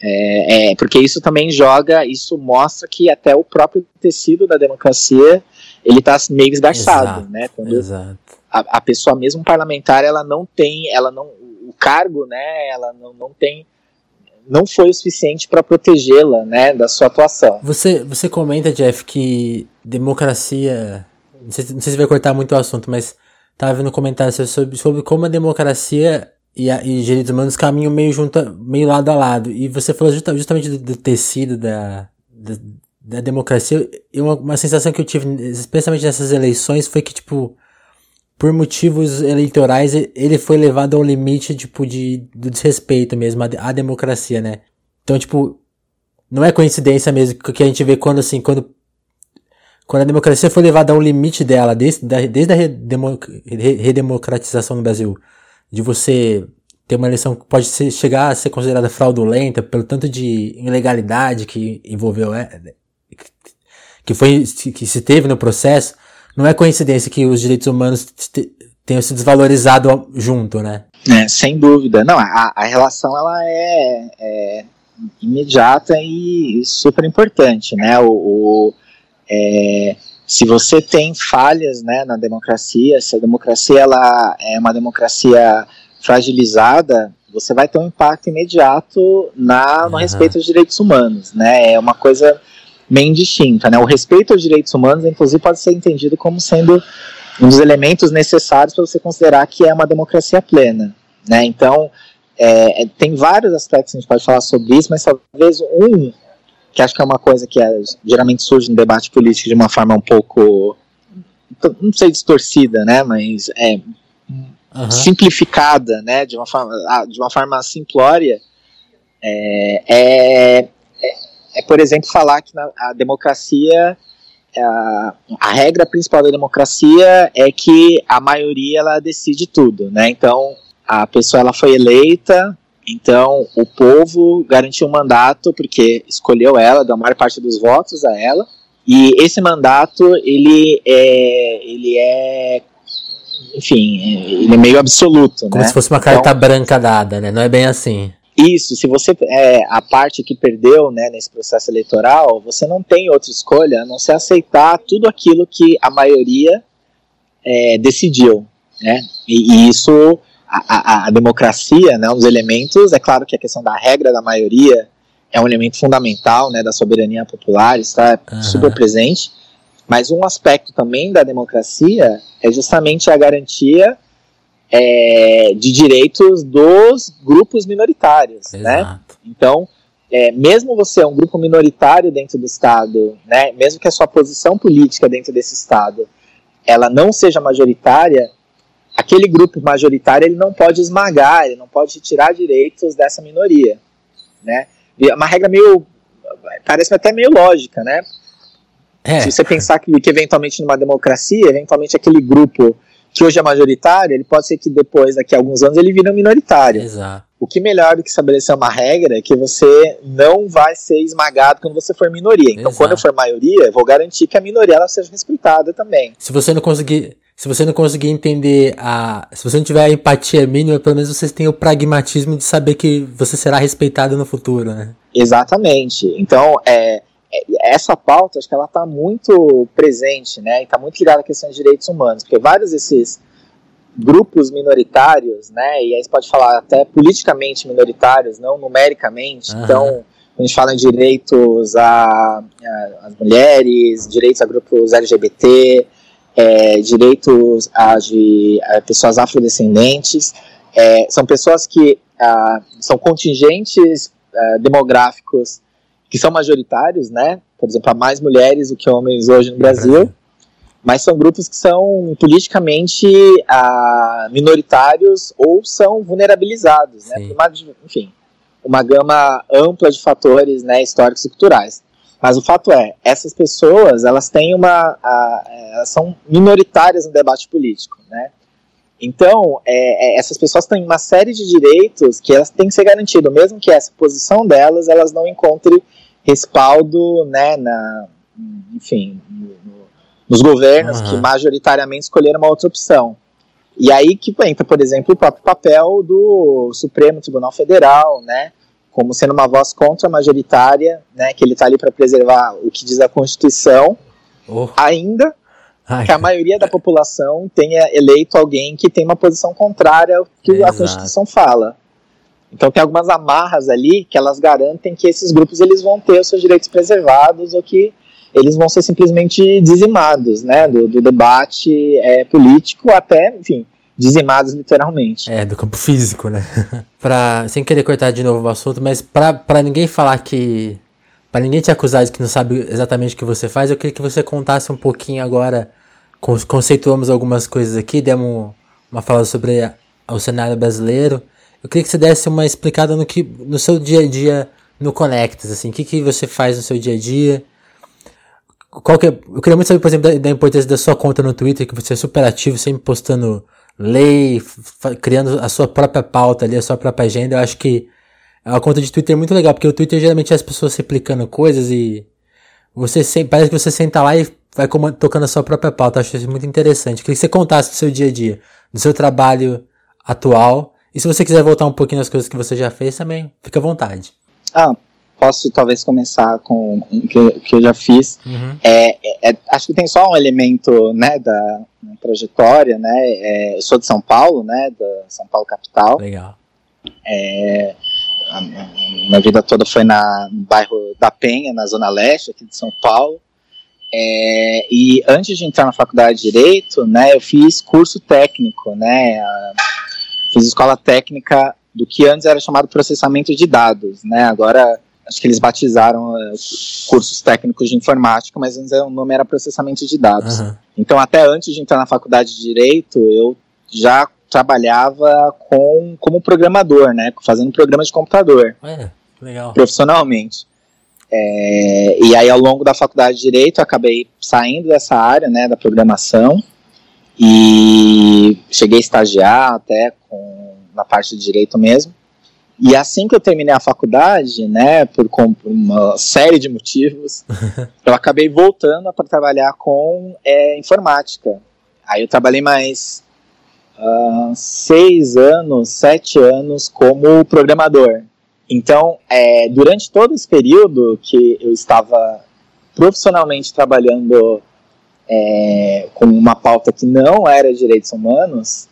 É, é, porque isso também joga, isso mostra que até o próprio tecido da democracia ele está meio esgarçado, exato, né? Quando exato. A, a, pessoa mesmo parlamentar ela não tem, ela não, o cargo, né? Ela não, não tem, não foi o suficiente para protegê-la, né? Da sua atuação. Você, você comenta, Jeff, que democracia, não sei, não sei se vai cortar muito o assunto, mas Tava vendo comentários sobre, sobre como a democracia e, a, e direitos humanos caminham meio junto, meio lado a lado. E você falou justa, justamente do, do, tecido da, da, da democracia. E uma, uma sensação que eu tive, especialmente nessas eleições, foi que, tipo, por motivos eleitorais, ele foi levado ao limite, tipo, de, do desrespeito mesmo à, à democracia, né? Então, tipo, não é coincidência mesmo que a gente vê quando, assim, quando quando a democracia foi levada ao limite dela, desde, desde a redemocratização no Brasil, de você ter uma eleição que pode ser, chegar a ser considerada fraudulenta pelo tanto de ilegalidade que envolveu, é, que foi, que se teve no processo, não é coincidência que os direitos humanos tenham se desvalorizado junto, né? É, sem dúvida. Não, a, a relação ela é, é imediata e super importante, né? O, o é, se você tem falhas né, na democracia, se a democracia ela é uma democracia fragilizada, você vai ter um impacto imediato na, no uhum. respeito aos direitos humanos. Né? É uma coisa bem distinta. Né? O respeito aos direitos humanos, inclusive, pode ser entendido como sendo um dos elementos necessários para você considerar que é uma democracia plena. Né? Então, é, é tem vários aspectos que a gente pode falar sobre isso, mas talvez um que acho que é uma coisa que é, geralmente surge no debate político de uma forma um pouco, não sei, distorcida, né, mas é uhum. simplificada, né, de uma forma, de uma forma simplória, é, é, é, é por exemplo, falar que na, a democracia a, a, regra principal da democracia é que a maioria ela decide tudo, né? Então a pessoa ela foi eleita, então, o povo garantiu um mandato porque escolheu ela, deu a maior parte dos votos a ela. E esse mandato, ele é, ele é enfim, ele é meio absoluto, Como né? se fosse uma carta então, branca dada, né? Não é bem assim. Isso, se você é a parte que perdeu né, nesse processo eleitoral, você não tem outra escolha a não ser aceitar tudo aquilo que a maioria é, decidiu. Né? E, e isso, a, a, a, democracia, né, um dos elementos, é claro que a questão da regra da maioria é um elemento fundamental né, da soberania popular, está uhum. super presente, mas um aspecto também da democracia é justamente a garantia é, de direitos dos grupos minoritários, né? Exato. né? Então, é, mesmo você é um grupo minoritário dentro do Estado, né? Mesmo que a sua posição política dentro desse Estado ela não seja majoritária, aquele grupo majoritário ele não pode esmagar, ele não pode tirar direitos dessa minoria, né? E é uma regra meio parece até meio lógica, né? É. Se você pensar que, que eventualmente numa democracia, eventualmente aquele grupo que hoje é majoritário, ele pode ser que depois, daqui a alguns anos, ele vira um minoritário. Exato. O que melhor do que estabelecer uma regra é que você não vai ser esmagado quando você for minoria. Então, Exato. quando eu for maioria, eu vou garantir que a minoria ela seja respeitada também. Se você não conseguir, se você não conseguir entender a, se você não tiver a empatia mínima, pelo menos você tem o pragmatismo de saber que você será respeitado no futuro, né? Exatamente. Então, é, é, essa pauta, acho que ela está muito presente, né, e está muito ligada à questão de direitos humanos, porque vários desses grupos minoritários, né, e aí você pode falar até politicamente minoritários, não numericamente, uhum. então, a gente fala em direitos às mulheres, direitos a grupos LGBT, é, direitos a, de a pessoas afrodescendentes, é, são pessoas que ah, são contingentes ah, demográficos que são majoritários, né? Por exemplo, há mais mulheres do que homens hoje no Brasil, mas são grupos que são politicamente ah, minoritários ou são vulnerabilizados, né? Por uma, enfim, uma gama ampla de fatores, né, históricos e culturais. Mas o fato é, essas pessoas, elas têm uma, elas são minoritárias no debate político, né? Então, é, é, essas pessoas têm uma série de direitos que elas têm que ser garantidos, mesmo que essa posição delas, elas não encontrem respaldo, né, na, enfim, no, nos governos uhum. que majoritariamente escolheram uma outra opção. E aí que entra, por exemplo, o próprio papel do Supremo Tribunal Federal, né, como sendo uma voz contra majoritária, né, que ele está ali para preservar o que diz a Constituição, oh. ainda Ai. que a maioria da população tenha eleito alguém que tem uma posição contrária ao que é, a Constituição fala. Então tem algumas amarras ali que elas garantem que esses grupos eles vão ter os seus direitos preservados ou que eles vão ser simplesmente dizimados, né, do, do debate é, político até, enfim, dizimados literalmente. É, do campo físico, né? <laughs> pra, sem querer cortar de novo o assunto, mas para ninguém falar que para ninguém te acusar de que não sabe exatamente o que você faz, eu queria que você contasse um pouquinho agora conceituamos algumas coisas aqui, demos uma fala sobre o cenário brasileiro. Eu queria que você desse uma explicada no que no seu dia a dia no Conectas, assim, o que, que você faz no seu dia a dia. Qual que é, eu queria muito saber, por exemplo, da, da, importância da sua conta no Twitter, que você é super ativo, sempre postando lei, criando a sua própria pauta ali, a sua própria agenda. Eu acho que é uma conta de Twitter muito legal, porque o Twitter geralmente é as pessoas replicando coisas e você sempre, parece que você senta lá e vai tocando a sua própria pauta. Acho isso muito interessante. Queria que você contasse do seu dia a dia, do seu trabalho atual. E se você quiser voltar um pouquinho nas coisas que você já fez também, fica à vontade. Ah, posso talvez começar com o que, que, eu já fiz. Uhum. É, é, é, acho que tem só um elemento né, da trajetória, né? É, eu sou de São Paulo, né? Da São Paulo capital. Legal. É, a, minha vida toda foi na, no bairro da Penha, na zona leste aqui de São Paulo. É, e antes de entrar na faculdade de Direito, né, eu fiz curso técnico, né, fiz escola técnica do que antes era chamado processamento de dados, né, agora acho que eles batizaram uh, cursos técnicos de informática, mas antes o nome era processamento de dados. Uhum. Então, até antes de entrar na faculdade de Direito, eu já trabalhava com, como programador, né, fazendo programas de computador. É, legal. Profissionalmente. É, e aí, ao longo da faculdade de Direito, acabei saindo dessa área, né, da programação, e cheguei a estagiar até com, na parte de Direito mesmo. E assim que eu terminei a faculdade, né, por, por uma série de motivos, <laughs> eu acabei voltando para trabalhar com é, informática. Aí eu trabalhei mais uh, seis anos, sete anos como programador. Então, é, durante todo esse período que eu estava profissionalmente trabalhando é, com uma pauta que não era direitos humanos,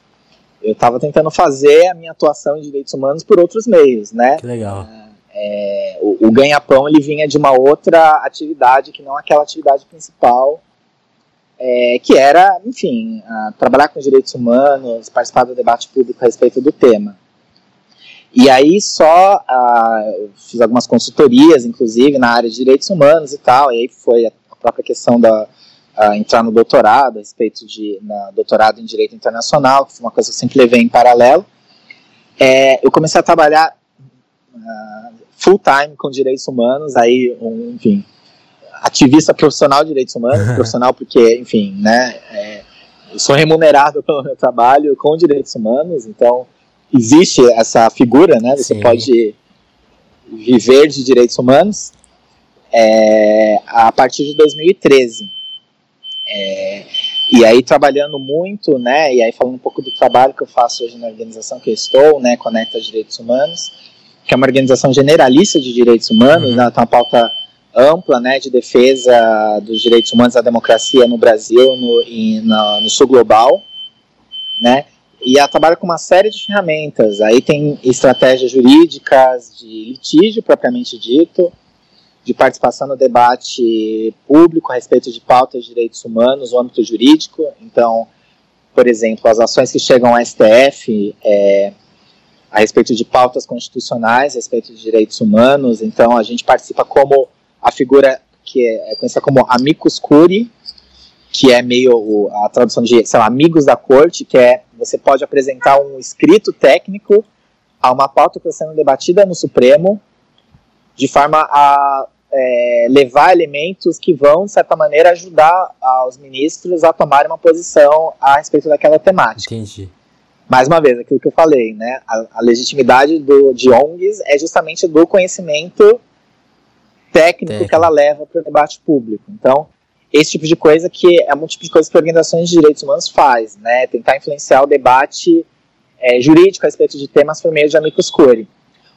eu estava tentando fazer a minha atuação em direitos humanos por outros meios, né? Que legal. É, o, o ganha-pão ele vinha de uma outra atividade que não aquela atividade principal, é, que era, enfim, trabalhar com direitos humanos, participar do debate público a respeito do tema. E aí só uh, fiz algumas consultorias, inclusive, na área de direitos humanos e tal, e aí foi a própria questão da uh, entrar no doutorado, a respeito de na, doutorado em Direito Internacional, que foi uma coisa que eu sempre levei em paralelo. É, eu comecei a trabalhar uh, full time com direitos humanos, aí, um, enfim, ativista profissional de direitos humanos, <laughs> profissional porque, enfim, né, é, eu sou remunerado pelo meu trabalho com direitos humanos, então existe essa figura, né? Você Sim. pode viver de direitos humanos é, a partir de 2013. É, e aí trabalhando muito, né? E aí falando um pouco do trabalho que eu faço hoje na organização que eu estou, né? Conecta Direitos Humanos, que é uma organização generalista de direitos humanos, uhum. né, tem uma pauta ampla, né, de defesa dos direitos humanos e da democracia no Brasil no, e no, no sul global, né? e ela trabalha com uma série de ferramentas. Aí tem estratégias jurídicas de litígio propriamente dito, de participação no debate público a respeito de pautas de direitos humanos no âmbito jurídico. Então, por exemplo, as ações que chegam ao STF é, a respeito de pautas constitucionais, a respeito de direitos humanos. Então, a gente participa como a figura que é, é conhecida como amicus curiae, que é meio a tradução de, amigos da corte, que é você pode apresentar um escrito técnico a uma pauta que está sendo debatida no Supremo, de forma a é, levar elementos que vão, de certa maneira, ajudar os ministros a tomarem uma posição a respeito daquela temática. Entendi. Mais uma vez, aquilo que eu falei, né? A, a legitimidade do, de ONGs é justamente do conhecimento técnico, técnico. que ela leva para o debate público. Então, esse tipo de coisa que é um tipo de coisa que organizações de direitos humanos faz, né? Tentar influenciar o debate é, jurídico a respeito de temas por meio de amicus curiae.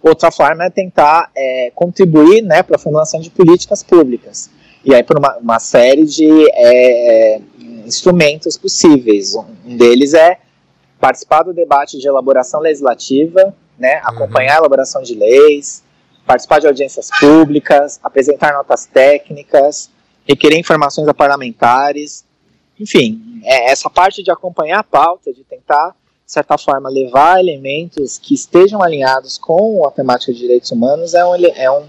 Outra forma é tentar é, contribuir né, para a formulação de políticas públicas. E aí por uma, uma série de é, instrumentos possíveis. Um deles é participar do debate de elaboração legislativa, né, uhum. acompanhar uhum. a elaboração de leis, participar de audiências públicas, apresentar notas técnicas, requerer informações a parlamentares, enfim, é essa parte de acompanhar a pauta, de tentar, de certa forma, levar elementos que estejam alinhados com a temática de direitos humanos é um, é um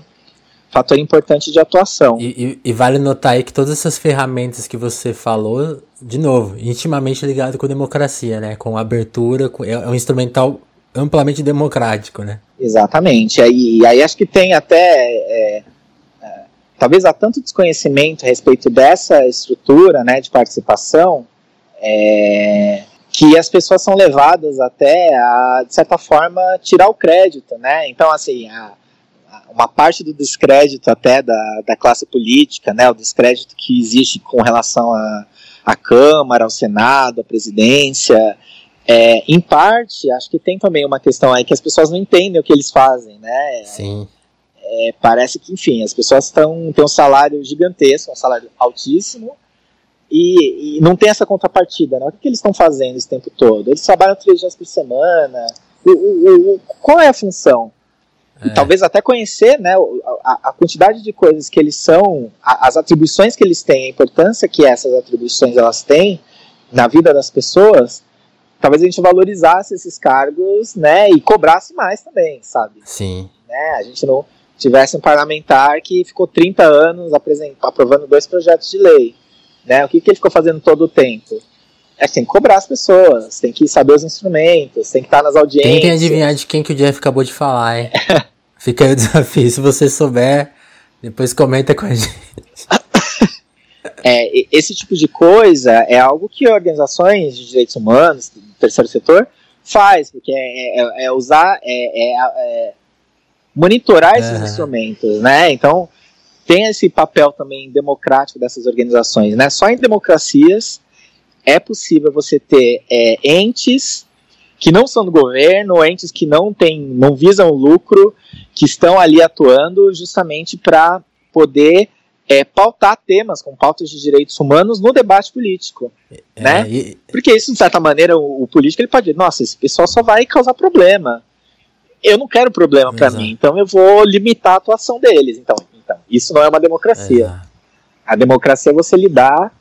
fator importante de atuação. E, e, e, vale notar aí que todas essas ferramentas que você falou, de novo, intimamente ligado com democracia, né? Com abertura, com, é, é um instrumental amplamente democrático, né? Exatamente. E, e aí acho que tem até é, talvez há tanto desconhecimento a respeito dessa estrutura né, de participação é, que as pessoas são levadas até a, de certa forma, tirar o crédito, né? Então, assim, a, a, uma parte do descrédito até da, da classe política, né? O descrédito que existe com relação à Câmara, ao Senado, à presidência, é, em parte, acho que tem também uma questão aí que as pessoas não entendem o que eles fazem, né? Sim é, parece que, enfim, as pessoas têm um salário gigantesco, um salário altíssimo, e, e não tem essa contrapartida. Né? O que, que eles estão fazendo esse tempo todo? Eles trabalham três dias por semana. O, o, o, qual é a função? É. Talvez até conhecer né, a, a, quantidade de coisas que eles são, a, as atribuições que eles têm, a importância que essas atribuições elas têm na vida das pessoas, talvez a gente valorizasse esses cargos né, e cobrasse mais também, sabe? Sim. Né, a gente não tivesse um parlamentar que ficou 30 anos aprovando dois projetos de lei. Né? O que, que ele ficou fazendo todo o tempo? É que tem que cobrar as pessoas, tem que saber os instrumentos, tem que estar nas audiências. Tentem adivinhar de quem que o Jeff acabou de falar, hein? <laughs> Fica aí o desafio. Se você souber, depois comenta com a gente. <laughs> É, esse tipo de coisa é algo que organizações de direitos humanos, do terceiro setor, faz, porque é, é, é usar, é, é, é monitorar esses instrumentos, né? Então tem esse papel também democrático dessas organizações, né? Só em democracias é possível você ter é, entes que não são do governo, entes que não têm, não visam lucro, que estão ali atuando justamente para poder é, pautar temas com pautas de direitos humanos no debate político, é, né? E... Porque isso, de certa maneira, o, o, político ele pode dizer, nossa, esse pessoal só vai causar problema. Eu não quero problema para mim, então eu vou limitar a atuação deles. Então, então isso não é uma democracia. Exato. A democracia é você lidar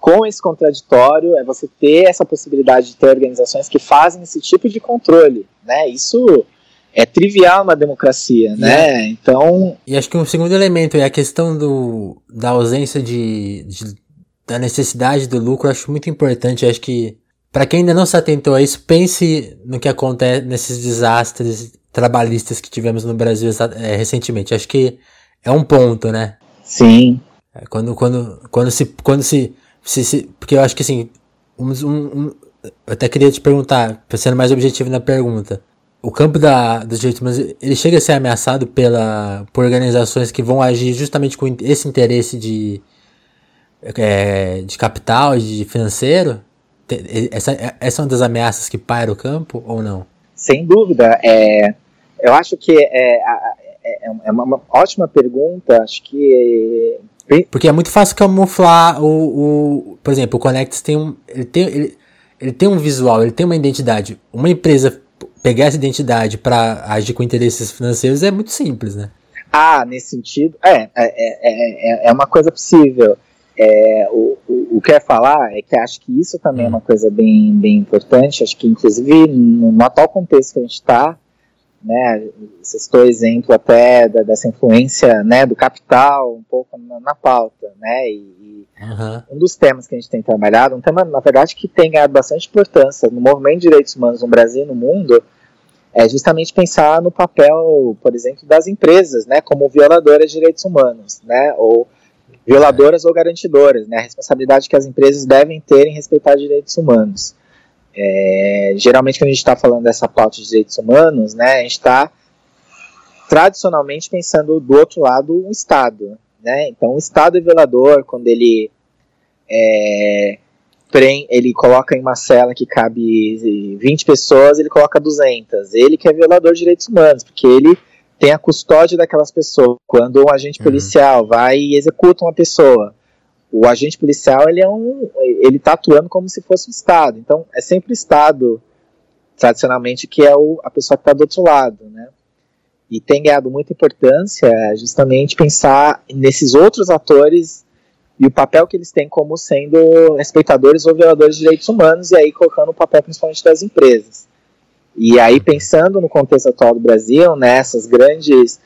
com esse contraditório, é você ter essa possibilidade de ter organizações que fazem esse tipo de controle, né? Isso é trivial na democracia, né? É. Então. E acho que um segundo elemento é a questão do, da ausência de, de da necessidade do lucro. acho muito importante. acho que para quem ainda não se atentou a isso, pense no que acontece nesses desastres trabalhistas que tivemos no Brasil é, recentemente. Acho que é um ponto, né? Sim. É, quando, quando, quando se, quando se, se, se porque eu acho que assim, um, um, eu até queria te perguntar, sendo mais objetivo na pergunta o campo da, dos direitos humanos ele chega a ser ameaçado pela, por organizações que vão agir justamente com esse interesse de, é, de capital, de financeiro? Essa, essa é uma das ameaças que paira o campo ou não? Sem dúvida. É, eu acho que é, é, é uma ótima pergunta. Acho que. Porque é muito fácil camuflar o. o por exemplo, o Connects tem um. Ele tem, ele, ele tem um visual, ele tem uma identidade. Uma empresa pegar essa identidade para agir com interesses financeiros é muito simples, né? Ah, nesse sentido, é, é, é, é uma coisa possível. É, o, o, o, que eu ia falar é que acho que isso também hum. é uma coisa bem, bem importante. Acho que, inclusive, no, no atual contexto que a gente está, né, você citou exemplo até da, dessa influência né, do capital um pouco na, na pauta, né, e, uhum. um dos temas que a gente tem trabalhado, um tema, na verdade, que tem ganhado bastante importância no movimento de direitos humanos no Brasil e no mundo, é justamente pensar no papel, por exemplo, das empresas, né, como violadoras de direitos humanos, né, ou violadoras ou garantidoras, né, a responsabilidade que as empresas devem ter em respeitar direitos humanos. É, geralmente, quando a gente está falando dessa pauta de direitos humanos, né, a gente está tradicionalmente pensando do outro lado o Estado, né, então o Estado é violador quando ele é, ele coloca em uma cela que cabe 20 pessoas, ele coloca 200. Ele que é violador de direitos humanos, porque ele tem a custódia daquelas pessoas. Quando um agente uhum. policial vai e executa uma pessoa, o agente policial ele é um, ele está atuando como se fosse o Estado. Então é sempre o Estado, tradicionalmente, que é o, a pessoa que está do outro lado, né? E tem ganhado muita importância justamente pensar nesses outros atores e o papel que eles têm como sendo respeitadores ou violadores de direitos humanos, e aí colocando o papel principalmente das empresas. E aí, pensando no contexto atual do Brasil, nessas né, grandes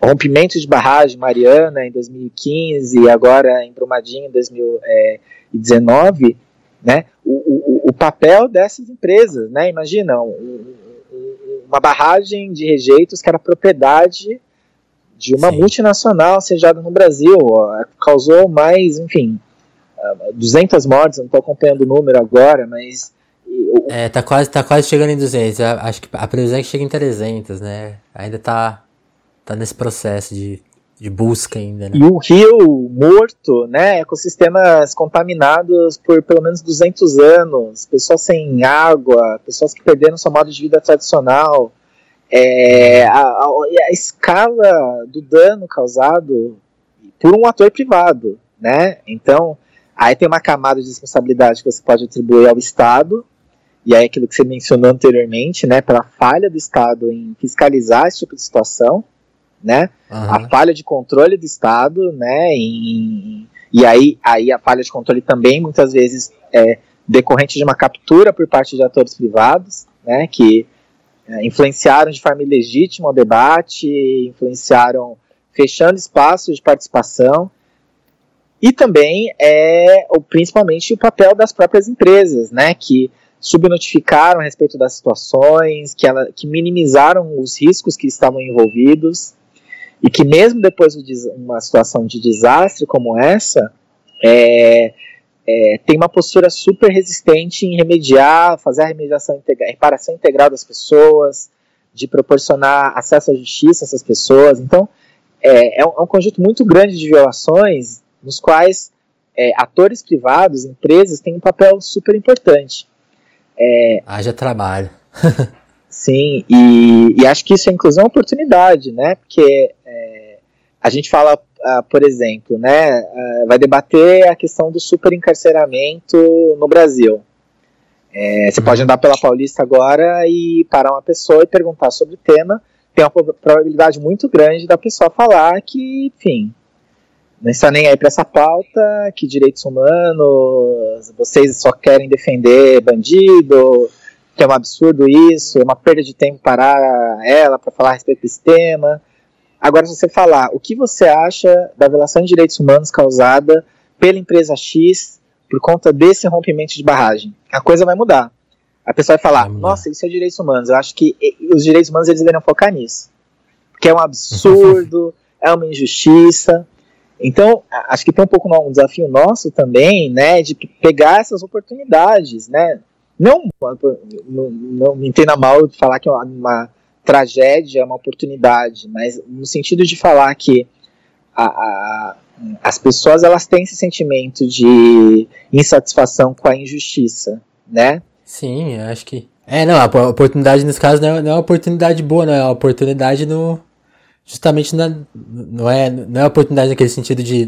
eh, rompimentos de barragem, Mariana em 2015 e agora em Brumadinho em 2019, né, o, o, o papel dessas empresas, né, imagina, um, uma barragem de rejeitos que era propriedade de uma Sim. multinacional sediada no Brasil. Causou mais, enfim, 200 mortes, não estou acompanhando o número agora, mas. É, tá quase, tá quase chegando em 200. Acho que a previsão é que chega em 300, né? Ainda tá, tá nesse processo de, de busca ainda, né? E o rio morto, né? Ecossistemas contaminados por pelo menos 200 anos, pessoas sem água, pessoas que perderam seu modo de vida tradicional. É, a, a, a, escala do dano causado por um ator privado, né? Então, aí tem uma camada de responsabilidade que você pode atribuir ao Estado, e aí aquilo que você mencionou anteriormente, né, pela falha do Estado em fiscalizar esse tipo de situação, né? Uhum. A falha de controle do Estado, né? Em, e aí, aí a falha de controle também muitas vezes é decorrente de uma captura por parte de atores privados, né? Que é, influenciaram de forma ilegítima o debate, influenciaram fechando espaços de participação e também é principalmente o papel das próprias empresas, né, que subnotificaram a respeito das situações, que, ela, que minimizaram os riscos que estavam envolvidos e que mesmo depois de uma situação de desastre como essa, é, é, tem uma postura super resistente em remediar, fazer a remediação integral, reparação integral das pessoas, de proporcionar acesso à justiça a essas pessoas. Então, é, é, um, é um, conjunto muito grande de violações nos quais é, atores privados, empresas, têm um papel super importante. É, Haja trabalho. <laughs> Sim, e, e, acho que isso é inclusão oportunidade, né? Porque é, a gente fala, uh, por exemplo, né? Uh, vai debater a questão do superencarceramento no Brasil. É, você pode uhum. andar pela Paulista agora e parar uma pessoa e perguntar sobre o tema. Tem uma probabilidade muito grande da pessoa falar que, enfim, não está nem aí para essa pauta, que direitos humanos, vocês só querem defender bandido, que é um absurdo isso, é uma perda de tempo parar ela para falar a respeito desse tema. Agora, se você falar o que você acha da violação de direitos humanos causada pela empresa X por conta desse rompimento de barragem, a coisa vai mudar. A pessoa vai falar, nossa, isso é direitos humanos. Eu acho que os direitos humanos eles deveriam focar nisso. Porque é um absurdo, <laughs> é uma injustiça. Então, acho que tem um pouco um desafio nosso também, né, de pegar essas oportunidades, né, não, não, não me entenda mal falar que é uma, uma, tragédia é uma oportunidade, mas no sentido de falar que a, a, as pessoas elas têm esse sentimento de insatisfação com a injustiça, né? Sim, acho que. É, não, a oportunidade nesse caso não é, não é uma oportunidade boa, não é uma oportunidade no. Justamente na, não, é, não é uma oportunidade naquele sentido de,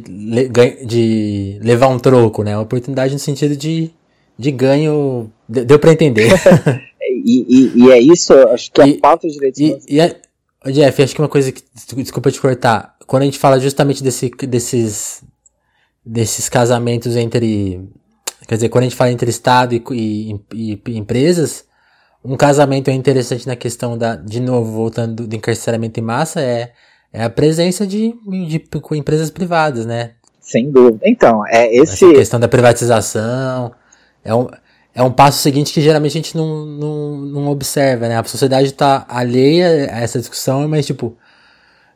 de levar um troco, né? É uma oportunidade no sentido de de ganho. Deu para entender. <laughs> e, e, e, é isso, acho que e, a pauta de direitos humanos. E, e Jeff, acho que uma coisa que. Desculpa te cortar. Quando a gente fala justamente desse, desses. desses casamentos entre. Quer dizer, quando a gente fala entre Estado e, e, empresas, um casamento é interessante na questão da. De novo, voltando do encarceramento em massa, é, é a presença de, de, de empresas privadas, né? Sem dúvida. Então, é esse. Essa questão da privatização é um, é um passo seguinte que geralmente a gente não, não, não observa, né? A sociedade está alheia a essa discussão, mas, tipo,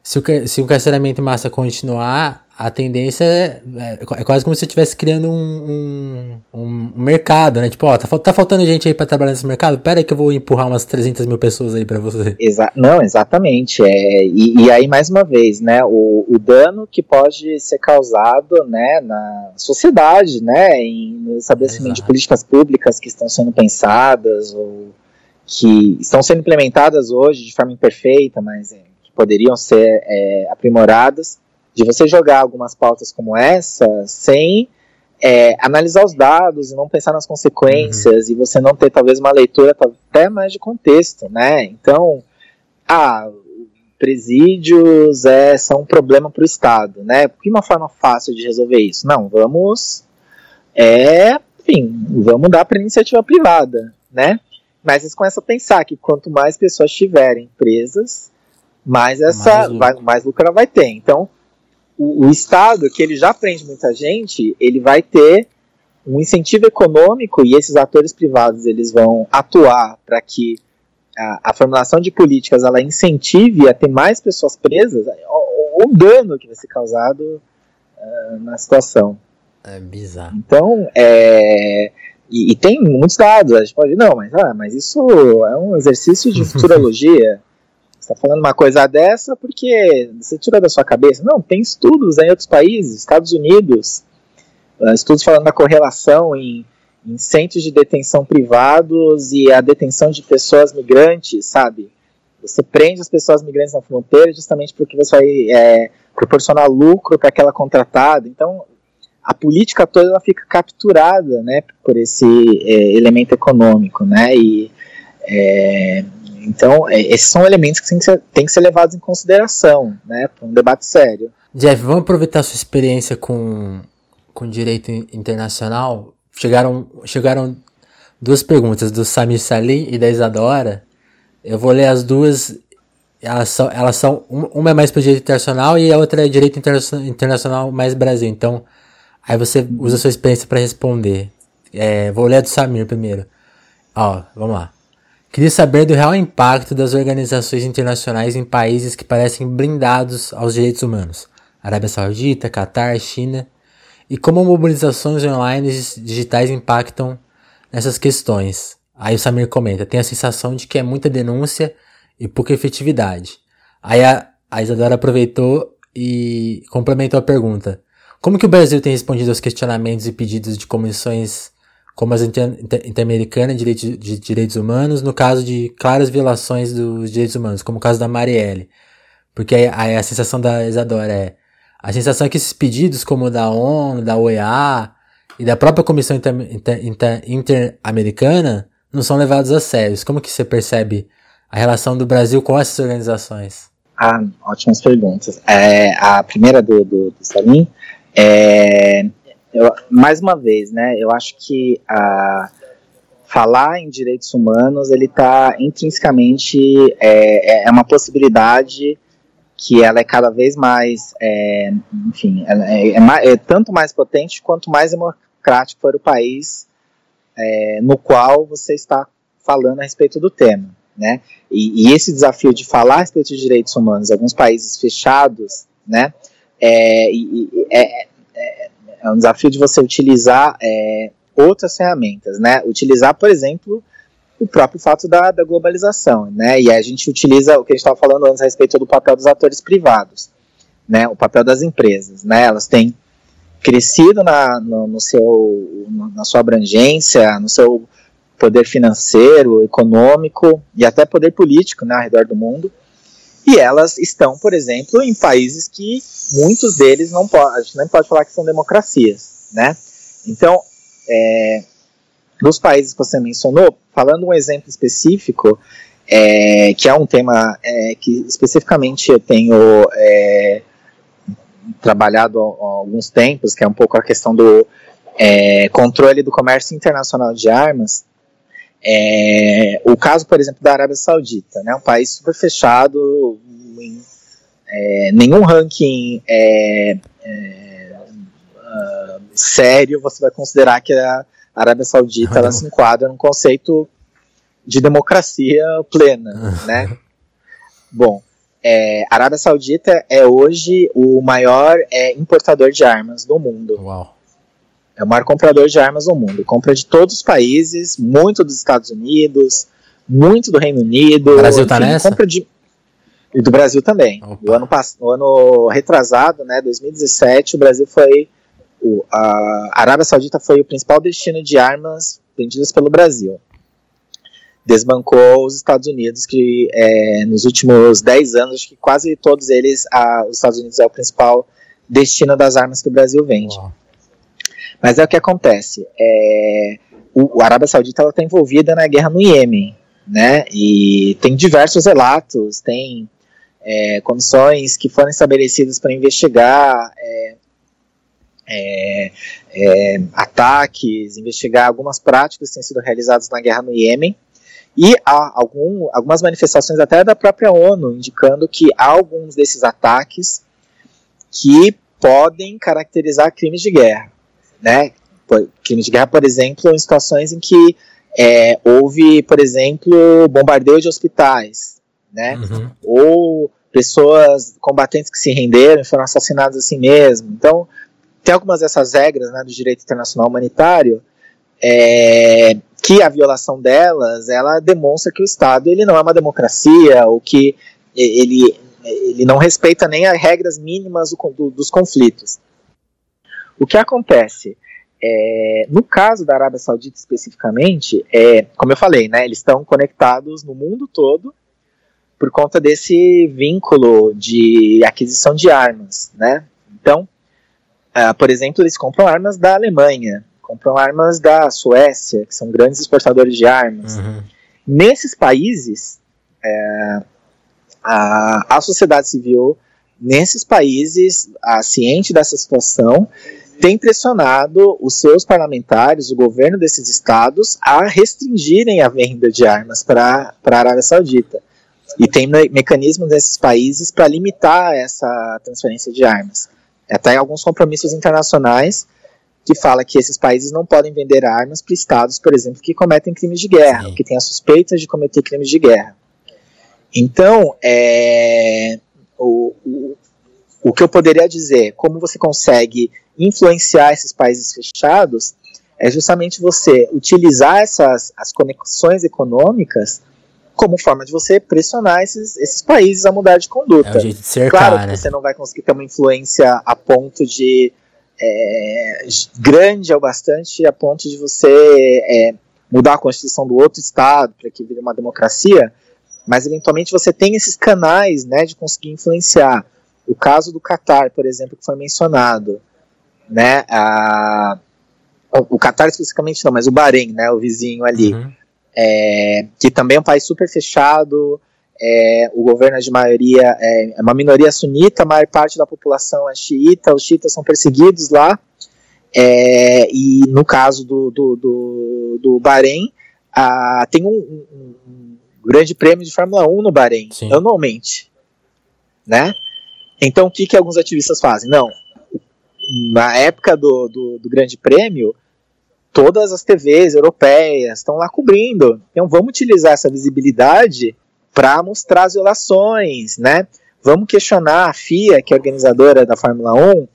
se o, se o carceramento em massa continuar, a tendência é, é, é quase como se você estivesse criando um, um, um, mercado, né? Tipo, ó, tá, tá faltando gente aí para trabalhar nesse mercado? Pera aí que eu vou empurrar umas 300 mil pessoas aí para você. Exa não, exatamente. É, e, e, aí, mais uma vez, né? O, o dano que pode ser causado, né, na sociedade, né? Em, no estabelecimento Exato. de políticas públicas que estão sendo pensadas ou que estão sendo implementadas hoje de forma imperfeita, mas é, poderiam ser é, aprimoradas de você jogar algumas pautas como essa sem é, analisar os dados e não pensar nas consequências uhum. e você não ter talvez uma leitura até mais de contexto, né? Então, ah, presídios é, são um problema para o Estado, né? Que uma forma fácil de resolver isso? Não, vamos, é, enfim, vamos dar para iniciativa privada, né? Mas eles começam a pensar que quanto mais pessoas tiverem presas, mais essa, mais lucro, vai, mais lucro ela vai ter. Então, o, o Estado, que ele já prende muita gente, ele vai ter um incentivo econômico e esses atores privados eles vão atuar para que a, a, formulação de políticas ela incentive a ter mais pessoas presas, o, o dano que vai ser causado uh, na situação. É bizarro. Então, é, e, e, tem muitos dados, a gente pode, não, mas, ah, mas isso é um exercício de <laughs> futurologia está falando uma coisa dessa porque você tira da sua cabeça. Não, tem estudos em outros países, Estados Unidos, uh, estudos falando da correlação em, em, centros de detenção privados e a detenção de pessoas migrantes, sabe? Você prende as pessoas migrantes na fronteira justamente porque você vai é, proporcionar lucro para aquela contratada. Então, a política toda ela fica capturada, né, por esse é, elemento econômico, né? E é, então, é, esses são elementos que têm que ser, têm que ser levados em consideração, né, para um debate sério. Jeff, vamos aproveitar sua experiência com, com direito internacional. Chegaram, chegaram duas perguntas, do Samir Salim e da Isadora. Eu vou ler as duas. Elas são, elas são uma é mais para direito internacional e a outra é direito internacional mais Brasil. Então, aí você usa a sua experiência para responder. É, vou ler a do Samir primeiro. Ó, vamos lá. Queria saber do real impacto das organizações internacionais em países que parecem blindados aos direitos humanos. Arábia Saudita, Catar, China. E como mobilizações online digitais impactam nessas questões. Aí o Samir comenta, tem a sensação de que é muita denúncia e pouca efetividade. Aí a, a Isadora aproveitou e complementou a pergunta. Como que o Brasil tem respondido aos questionamentos e pedidos de comissões como as Interamericana de, direito, de Direitos Humanos, no caso de claras violações dos direitos humanos, como o caso da Marielle. Porque a, a sensação da Isadora é. A sensação é que esses pedidos, como da ONU, da OEA e da própria Comissão Interamericana, Inter, Inter não são levados a sério. Como que você percebe a relação do Brasil com essas organizações? Ah, ótimas perguntas. É, a primeira do, do, do Salim é, eu, mais uma vez, né, eu acho que a, falar em direitos humanos, ele está intrinsecamente, é, é, é uma possibilidade que ela é cada vez mais, é, enfim, é, é, é, tanto mais potente quanto mais democrático for o país é, no qual você está falando a respeito do tema, né? E, e, esse desafio de falar a respeito de direitos humanos alguns países fechados, né? É, é, é, um desafio de você utilizar é, outras ferramentas, né? Utilizar, por exemplo, o próprio fato da, da globalização, né? E a gente utiliza o que a gente estava falando antes a respeito do papel dos atores privados, né? O papel das empresas, né? Elas têm crescido na, no, no seu, na sua abrangência, no seu poder financeiro, econômico e até poder político né, ao redor do mundo. E elas estão, por exemplo, em países que muitos deles não a gente nem pode falar que são democracias, né? Então, é, dos países que você mencionou, falando um exemplo específico, é, que é um tema é, que especificamente eu tenho é, trabalhado há, há, alguns tempos, que é um pouco a questão do é, controle do comércio internacional de armas, é, o caso, por exemplo, da Arábia Saudita, né, um país super fechado, em, é, nenhum ranking é, uh, sério você vai considerar que a Arábia Saudita ela se enquadra num conceito de democracia plena, né? <laughs> Bom, é, a Arábia Saudita é hoje o maior é, importador de armas do mundo. Uau. É o maior comprador de armas do mundo. Compra de todos os países, muito dos Estados Unidos, muito do Reino Unido. O Brasil está nessa? Compra de... E do Brasil também. O ano, pass... o ano retrasado, né, 2017, o Brasil foi. O, a Arábia Saudita foi o principal destino de armas vendidas pelo Brasil. Desbancou os Estados Unidos, que é, nos últimos 10 anos, acho que quase todos eles, a, os Estados Unidos é o principal destino das armas que o Brasil vende. Uau. Mas é o que acontece. É, o, a Arábia Saudita está envolvida na guerra no Iêmen, né? E tem diversos relatos, tem é, comissões que foram estabelecidas para investigar é, é, é, ataques, investigar algumas práticas que têm sido realizadas na guerra no Iêmen. E há algum, algumas manifestações até da própria ONU indicando que há alguns desses ataques que podem caracterizar crimes de guerra né? Crime de guerra, por exemplo, em situações em que é, houve, por exemplo, bombardeio de hospitais, né? Uhum. Ou pessoas combatentes que se renderam e foram assassinadas assim mesmo. Então, tem algumas dessas regras né, do direito internacional humanitário é, que a violação delas, ela demonstra que o Estado ele não é uma democracia, ou que ele, ele não respeita nem as regras mínimas do, do, dos conflitos. O que acontece? É, no caso da Arábia Saudita especificamente, é, como eu falei, né, eles estão conectados no mundo todo por conta desse vínculo de aquisição de armas, né? Então, uh, por exemplo, eles compram armas da Alemanha, compram armas da Suécia, que são grandes exportadores de armas. Uhum. Nesses países, é, a, a sociedade civil, nesses países, a ciente dessa situação, tem pressionado os seus parlamentares, o governo desses estados, a restringirem a venda de armas para a Arábia Saudita. E tem me mecanismos nesses países para limitar essa transferência de armas. Até alguns compromissos internacionais que fala que esses países não podem vender armas para estados, por exemplo, que cometem crimes de guerra, que têm a suspeita de cometer crimes de guerra. Então, é, o, o, o que eu poderia dizer, como você consegue influenciar esses países fechados é justamente você utilizar essas as conexões econômicas como forma de você pressionar esses, esses países a mudar de conduta. É um jeito de cercar, claro né? que você não vai conseguir ter uma influência a ponto de é, grande o bastante a ponto de você é, mudar a constituição do outro estado para que vire uma democracia, mas eventualmente você tem esses canais né, de conseguir influenciar. O caso do Catar, por exemplo, que foi mencionado, né, a, o Catar especificamente não, mas o Bahrein, né, o vizinho ali, uhum. é, que também é um país super fechado, é, o governo é de maioria, é, é, uma minoria sunita, a maior parte da população é xiita, os xiitas são perseguidos lá, é, e no caso do, do, do, do Bahrein, tem um, um, um, grande prêmio de Fórmula 1 no Bahrein, Sim. anualmente, né? Então o que, que alguns ativistas fazem? Não, na época do, do, do grande prêmio, todas as TVs europeias estão lá cobrindo, então vamos utilizar essa visibilidade para mostrar as violações, né? Vamos questionar a FIA, que é organizadora da Fórmula 1,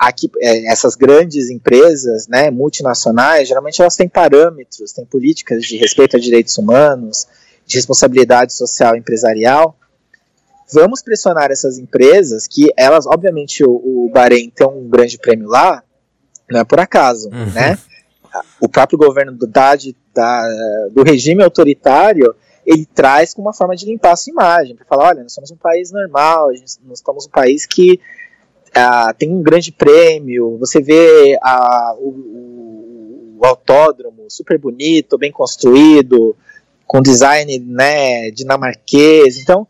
aqui, é, essas grandes empresas, né, multinacionais, geralmente elas têm parâmetros, têm políticas de respeito a direitos humanos, de responsabilidade social empresarial. Vamos pressionar essas empresas que elas, obviamente, o, o Bahrein tem um grande prêmio lá, não é por acaso, uhum. né? O próprio governo do, da, da, do regime autoritário ele traz com uma forma de limpar a sua imagem, para falar, olha, nós somos um país normal, nós somos um país que uh, tem um grande prêmio, você vê uh, o, o, autódromo super bonito, bem construído, com design né, dinamarquês, então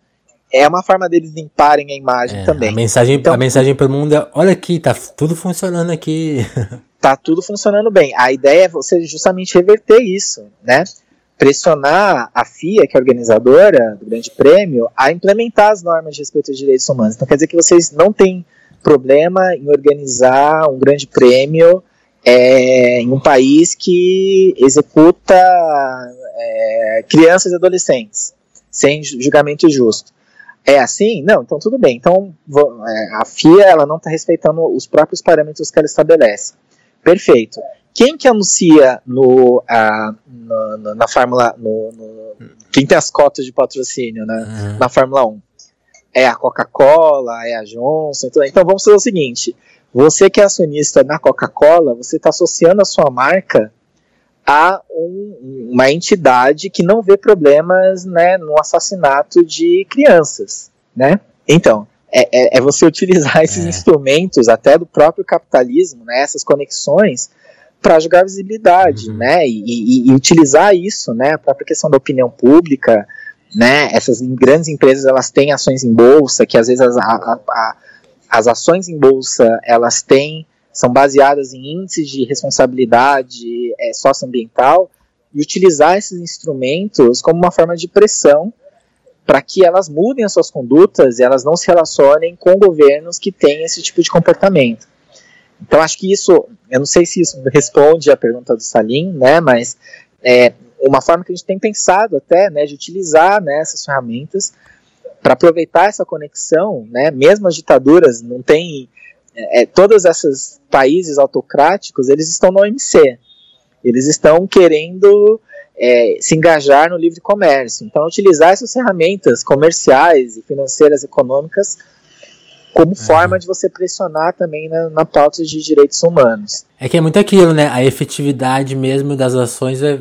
é uma forma deles limparem a imagem é, também. A mensagem, então, a mensagem para o mundo é, olha aqui, tá tudo funcionando aqui. <laughs> tá tudo funcionando bem. A ideia é você justamente reverter isso, né? pressionar a FIA, que é a organizadora do Grande Prêmio, a implementar as normas de respeito aos direitos humanos. Então quer dizer que vocês não têm problema em organizar um Grande Prêmio é, em um país que executa é, crianças e adolescentes sem julgamento justo. É assim? Não, então tudo bem. Então é, a FIA ela não está respeitando os próprios parâmetros que ela estabelece. Perfeito. Quem que anuncia no, a, no, na Fórmula. No, no, quem tem as cotas de patrocínio né, uhum. na Fórmula 1? É a Coca-Cola, é a Johnson. Então, então vamos fazer o seguinte: você que é acionista na Coca-Cola, você está associando a sua marca a um, uma entidade que não vê problemas né, no assassinato de crianças. Né? Então, é, é, é você utilizar <laughs> esses é. instrumentos até do próprio capitalismo, né, essas conexões, para jogar visibilidade, uhum. né? E, e, e, utilizar isso, né? A própria questão da opinião pública, né? Essas grandes empresas elas têm ações em bolsa, que às vezes as, a, a, as ações em bolsa elas têm são baseadas em índices de responsabilidade é, socioambiental e utilizar esses instrumentos como uma forma de pressão para que elas mudem as suas condutas e elas não se relacionem com governos que têm esse tipo de comportamento. Então acho que isso, eu não sei se isso responde à pergunta do Salim, né, mas é uma forma que a gente tem pensado até, né, de utilizar né, essas ferramentas para aproveitar essa conexão, né, mesmo as ditaduras não têm, é, é, todos esses países autocráticos, eles estão no OMC, eles estão querendo é, se engajar no livre comércio, então utilizar essas ferramentas comerciais e financeiras econômicas como forma de você pressionar também na, na pauta de direitos humanos. É que é muito aquilo, né? A efetividade mesmo das ações vai,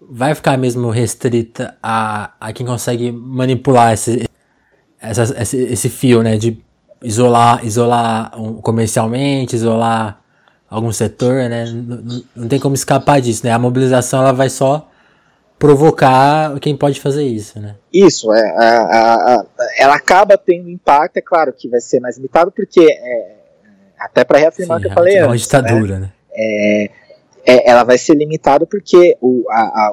vai ficar mesmo restrita a, a quem consegue manipular esse, essa, esse, esse fio, né? De isolar, isolar comercialmente, isolar algum setor, né? Não, não tem como escapar disso, né? A mobilização ela vai só provocar quem pode fazer isso, né? Isso, é, a, a, a, ela acaba tendo impacto, é claro que vai ser mais limitado, porque é, até para reafirmar o que eu falei é uma antes, ditadura, né? né? É, é, ela vai ser limitada porque o,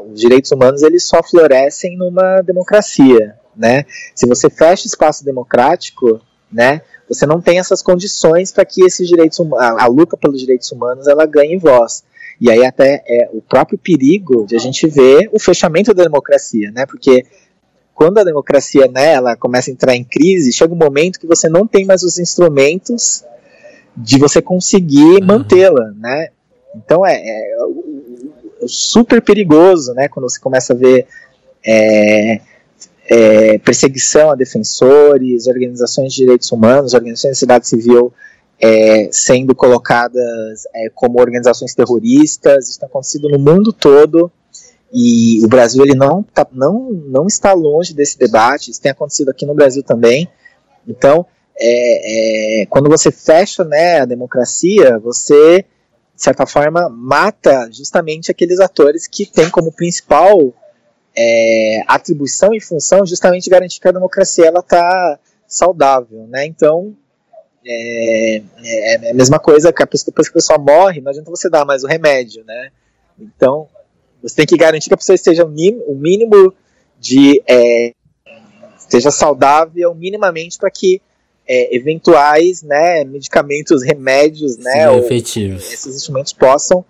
os direitos humanos eles só florescem numa democracia, né? Se você fecha espaço democrático, né? Você não tem essas condições para que esses direitos a, a luta pelos direitos humanos ela ganhe voz. E aí até é o próprio perigo de a gente ver o fechamento da democracia, né? Porque quando a democracia né, ela começa a entrar em crise, chega um momento que você não tem mais os instrumentos de você conseguir uhum. mantê-la, né? Então é, é, é, super perigoso, né? Quando você começa a ver é, é, perseguição a defensores, organizações de direitos humanos, organizações de sociedade civil é, sendo colocadas é, como organizações terroristas, isso tem acontecido no mundo todo, e o Brasil ele não, tá, não, não está longe desse debate, isso tem acontecido aqui no Brasil também. Então, é, é, quando você fecha né, a democracia, você, de certa forma, mata justamente aqueles atores que têm como principal é, atribuição e função justamente garantir que a democracia está saudável. Né? Então, é, é, é, a mesma coisa que a pessoa, depois que a pessoa morre, não adianta você dar mais o remédio. Né? Então, você tem que garantir que a pessoa esteja o mínimo, de. É, esteja saudável minimamente para que é, eventuais né, medicamentos, remédios, né, ou, efetivos. esses instrumentos possam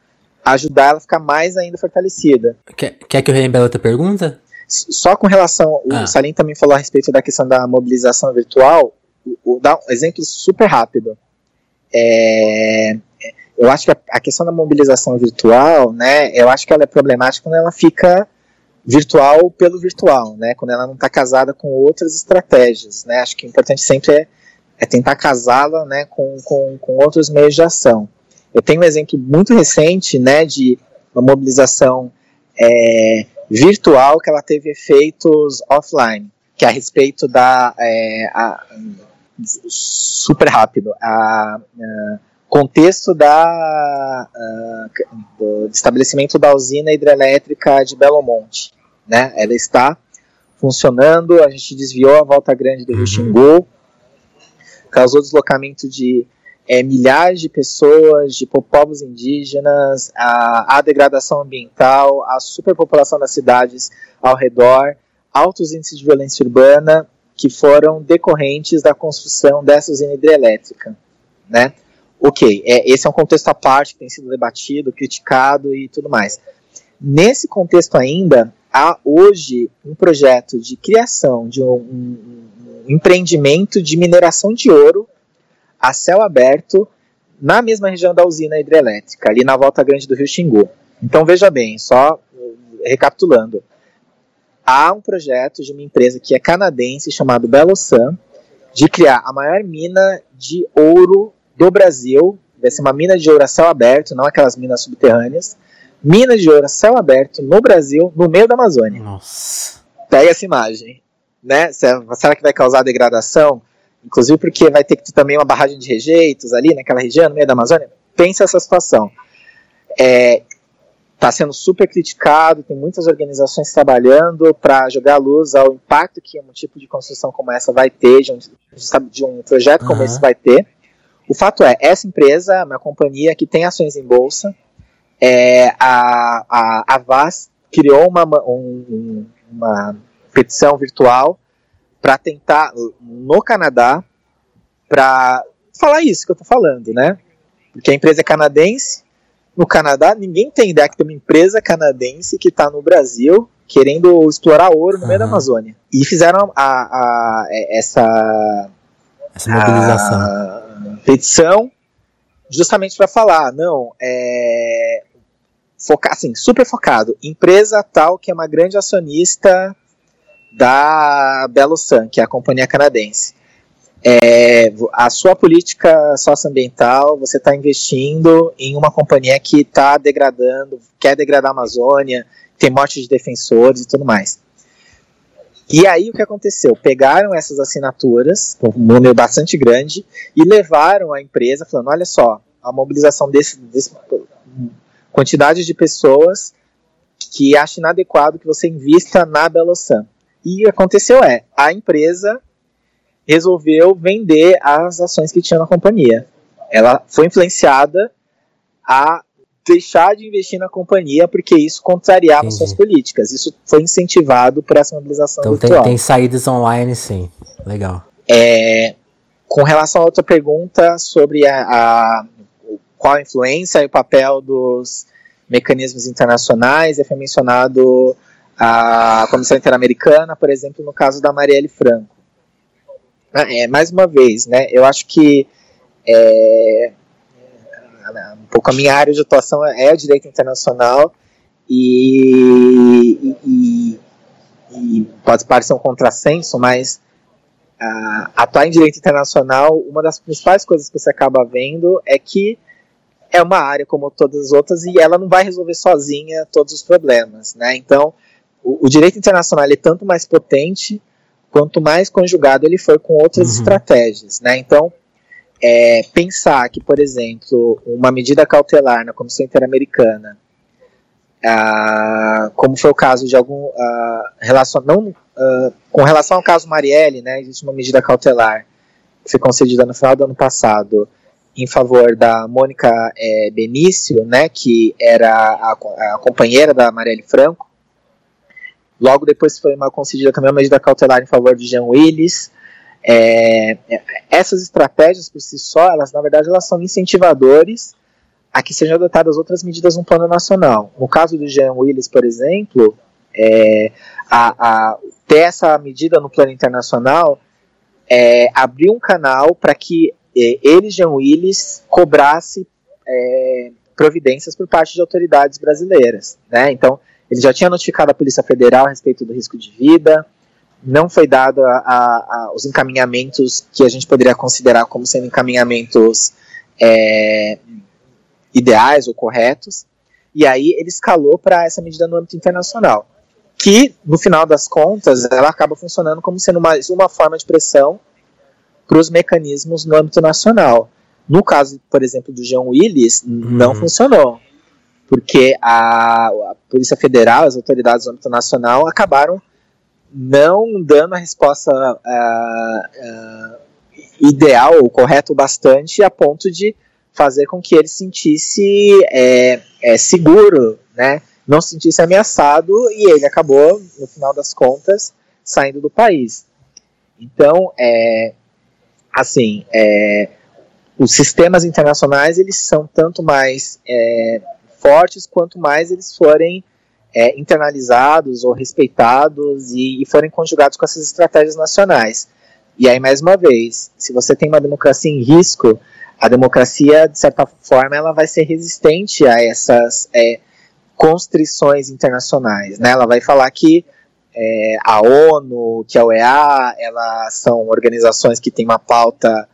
ajudar ela a ficar mais ainda fortalecida. Quer, quer que eu reembele outra pergunta? Só com relação, ah. o Salim também falou a respeito da questão da mobilização virtual, o, o, dá um exemplo super rápido. É, eu acho que a, a, questão da mobilização virtual, né, eu acho que ela é problemática quando ela fica virtual pelo virtual, né, quando ela não está casada com outras estratégias, né, acho que o importante sempre é, é tentar casá-la, né, com, com, com outros meios de ação. Eu tenho um exemplo muito recente, né, de uma mobilização é, virtual que ela teve efeitos offline, que é a respeito da é, a, super rápido a, a contexto da, do estabelecimento da usina hidrelétrica de Belo Monte. Né? Ela está funcionando, a gente desviou a volta grande do Rio uhum. Xingu, causou deslocamento de é, milhares de pessoas, de povos indígenas, a, a degradação ambiental, a superpopulação das cidades ao redor, altos índices de violência urbana que foram decorrentes da construção dessa usina hidrelétrica. Né? ok, é, esse é um contexto à parte que tem sido debatido, criticado e tudo mais. Nesse contexto ainda, há hoje um projeto de criação de um, um, um empreendimento de mineração de ouro a céu aberto na mesma região da usina hidrelétrica, ali na volta grande do Rio Xingu. Então veja bem, só recapitulando, há um projeto de uma empresa que é canadense chamado Sun de criar a maior mina de ouro do Brasil, vai ser uma mina de ouro a céu aberto, não aquelas minas subterrâneas. Mina de ouro a céu aberto no Brasil, no meio da Amazônia. Nossa. Pega essa imagem. Né? Será que vai causar degradação? Inclusive porque vai ter que ter também uma barragem de rejeitos ali naquela região, no meio da Amazônia. Pensa essa situação. É, está sendo super criticado, tem muitas organizações trabalhando para jogar a luz ao impacto que um tipo de construção como essa vai ter, de um, de um projeto como uhum. esse vai ter. O fato é, essa empresa, uma companhia que tem ações em bolsa, é, a, a, a VAS criou uma, um, uma petição virtual para tentar, no Canadá, para falar isso que eu estou falando, né? Porque a empresa é canadense, no Canadá, ninguém tem ideia que tem uma empresa canadense que está no Brasil querendo explorar ouro no uhum. meio da Amazônia. E fizeram a, a, a essa, essa mobilização. A, petição justamente para falar, não, é, focar, assim, super focado, empresa tal que é uma grande acionista da Belo Sun, que é a companhia canadense. É, a sua política socioambiental, você está investindo em uma companhia que está degradando, quer degradar a Amazônia, tem morte de defensores e tudo mais. E aí o que aconteceu? Pegaram essas assinaturas, um número bastante grande, e levaram a empresa falando: olha só, a mobilização desse, desse quantidade de pessoas que acha inadequado que você invista na Belosan. E aconteceu é, a empresa resolveu vender as ações que tinha na companhia. Ela foi influenciada a deixar de investir na companhia porque isso contrariava Entendi. suas políticas. Isso foi incentivado por essa mobilização então virtual. Tem, tem saídas online, sim. Legal. É, com relação a outra pergunta sobre a, a, qual a influência e o papel dos mecanismos internacionais, foi mencionado a Comissão Interamericana, por exemplo, no caso da Marielle Franco. É, mais uma vez, né, eu acho que é, um pouco a minha área de atuação é o direito internacional e, e, e pode parecer um contrassenso, mas uh, atuar em direito internacional, uma das principais coisas que você acaba vendo é que é uma área como todas as outras e ela não vai resolver sozinha todos os problemas, né? Então, o, o direito internacional é tanto mais potente quanto mais conjugado ele for com outras uhum. estratégias, né? Então, é, pensar que, por exemplo, uma medida cautelar na Comissão Interamericana, ah, como foi o caso de algum ah, não ah, com relação ao caso Marielle, né? Existe uma medida cautelar que foi concedida no final do ano passado em favor da Mônica é, Benício, né? Que era a, a companheira da Marielle Franco Logo depois foi uma concedida também uma medida cautelar em favor de Jean Willis. É, essas estratégias por si só, elas na verdade elas são incentivadores a que sejam adotadas outras medidas no plano nacional. No caso do Jean Willis, por exemplo, é, a, a, ter essa medida no plano internacional é, abriu um canal para que é, ele, Jean Willis, cobrasse é, providências por parte de autoridades brasileiras. Né? Então, ele já tinha notificado a Polícia Federal a respeito do risco de vida, não foi dado a, a, a, os encaminhamentos que a gente poderia considerar como sendo encaminhamentos é, ideais ou corretos, e aí ele escalou para essa medida no âmbito internacional, que, no final das contas, ela acaba funcionando como sendo mais uma forma de pressão para os mecanismos no âmbito nacional. No caso, por exemplo, do João Willis, uhum. não funcionou porque a, a Polícia Federal, as autoridades do âmbito nacional acabaram não dando a resposta uh, uh, ideal ou correto bastante a ponto de fazer com que ele se sentisse é, é, seguro, né? não se sentisse ameaçado e ele acabou, no final das contas, saindo do país. Então, é, assim, é, os sistemas internacionais eles são tanto mais é, fortes quanto mais eles forem é, internalizados ou respeitados e, e forem conjugados com essas estratégias nacionais. E aí, mais uma vez, se você tem uma democracia em risco, a democracia, de certa forma, ela vai ser resistente a essas é, constrições internacionais. Né? Ela vai falar que é, a ONU, que a OEA, elas são organizações que têm uma pauta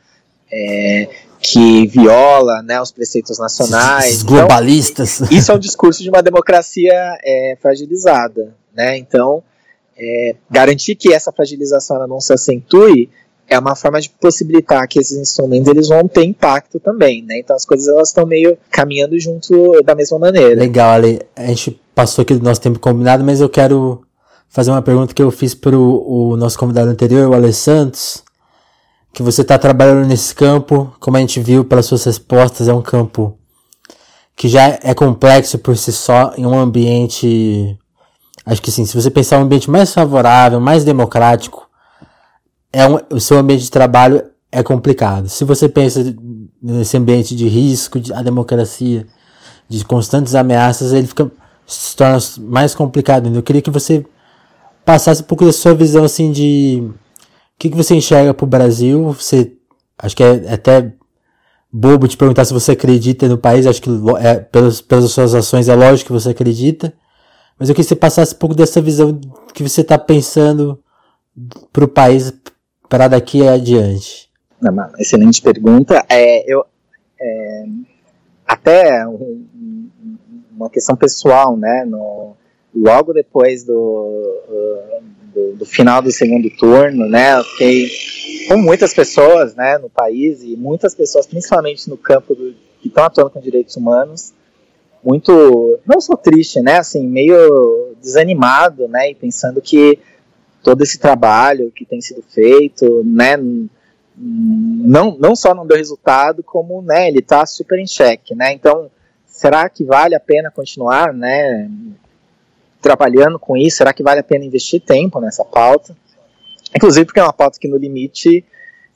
é, que viola né, os preceitos nacionais. Os globalistas. Então, <laughs> isso é um discurso de uma democracia é, fragilizada. Né? Então, é, garantir que essa fragilização não se acentue é uma forma de possibilitar que esses instrumentos eles vão ter impacto também, né? Então as coisas elas estão meio caminhando junto da mesma maneira. Legal, Ale. A gente passou aqui do nosso tempo combinado, mas eu quero fazer uma pergunta que eu fiz para o nosso convidado anterior, o Ale Santos que você está trabalhando nesse campo, como a gente viu pelas suas respostas, é um campo que já é complexo por si só em um ambiente. Acho que sim, se você pensar um ambiente mais favorável, mais democrático, é um, o seu ambiente de trabalho é complicado. Se você pensa nesse ambiente de risco, de, a democracia, de constantes ameaças, ele fica se torna mais complicado. Eu queria que você passasse um pouco da sua visão assim de que, que você enxerga para o Brasil? Você, acho que é até bobo te perguntar se você acredita no país, acho que é, pelas, pelas suas ações é lógico que você acredita, mas eu queria que você passasse um pouco dessa visão que você está pensando para o país para daqui adiante. Uma excelente pergunta. É, eu, é, até um, uma questão pessoal, né? No, logo depois do, do, do, final do segundo turno, né? Eu fiquei com muitas pessoas, né, no país e muitas pessoas, principalmente no campo do, que estão atuando com direitos humanos, muito, não só triste, né, assim, meio desanimado, né, e pensando que todo esse trabalho que tem sido feito, né, não, não só não deu resultado, como, né, ele está super em xeque, né, então, será que vale a pena continuar, né, trabalhando com isso? Será que vale a pena investir tempo nessa pauta? Inclusive porque é uma pauta que no limite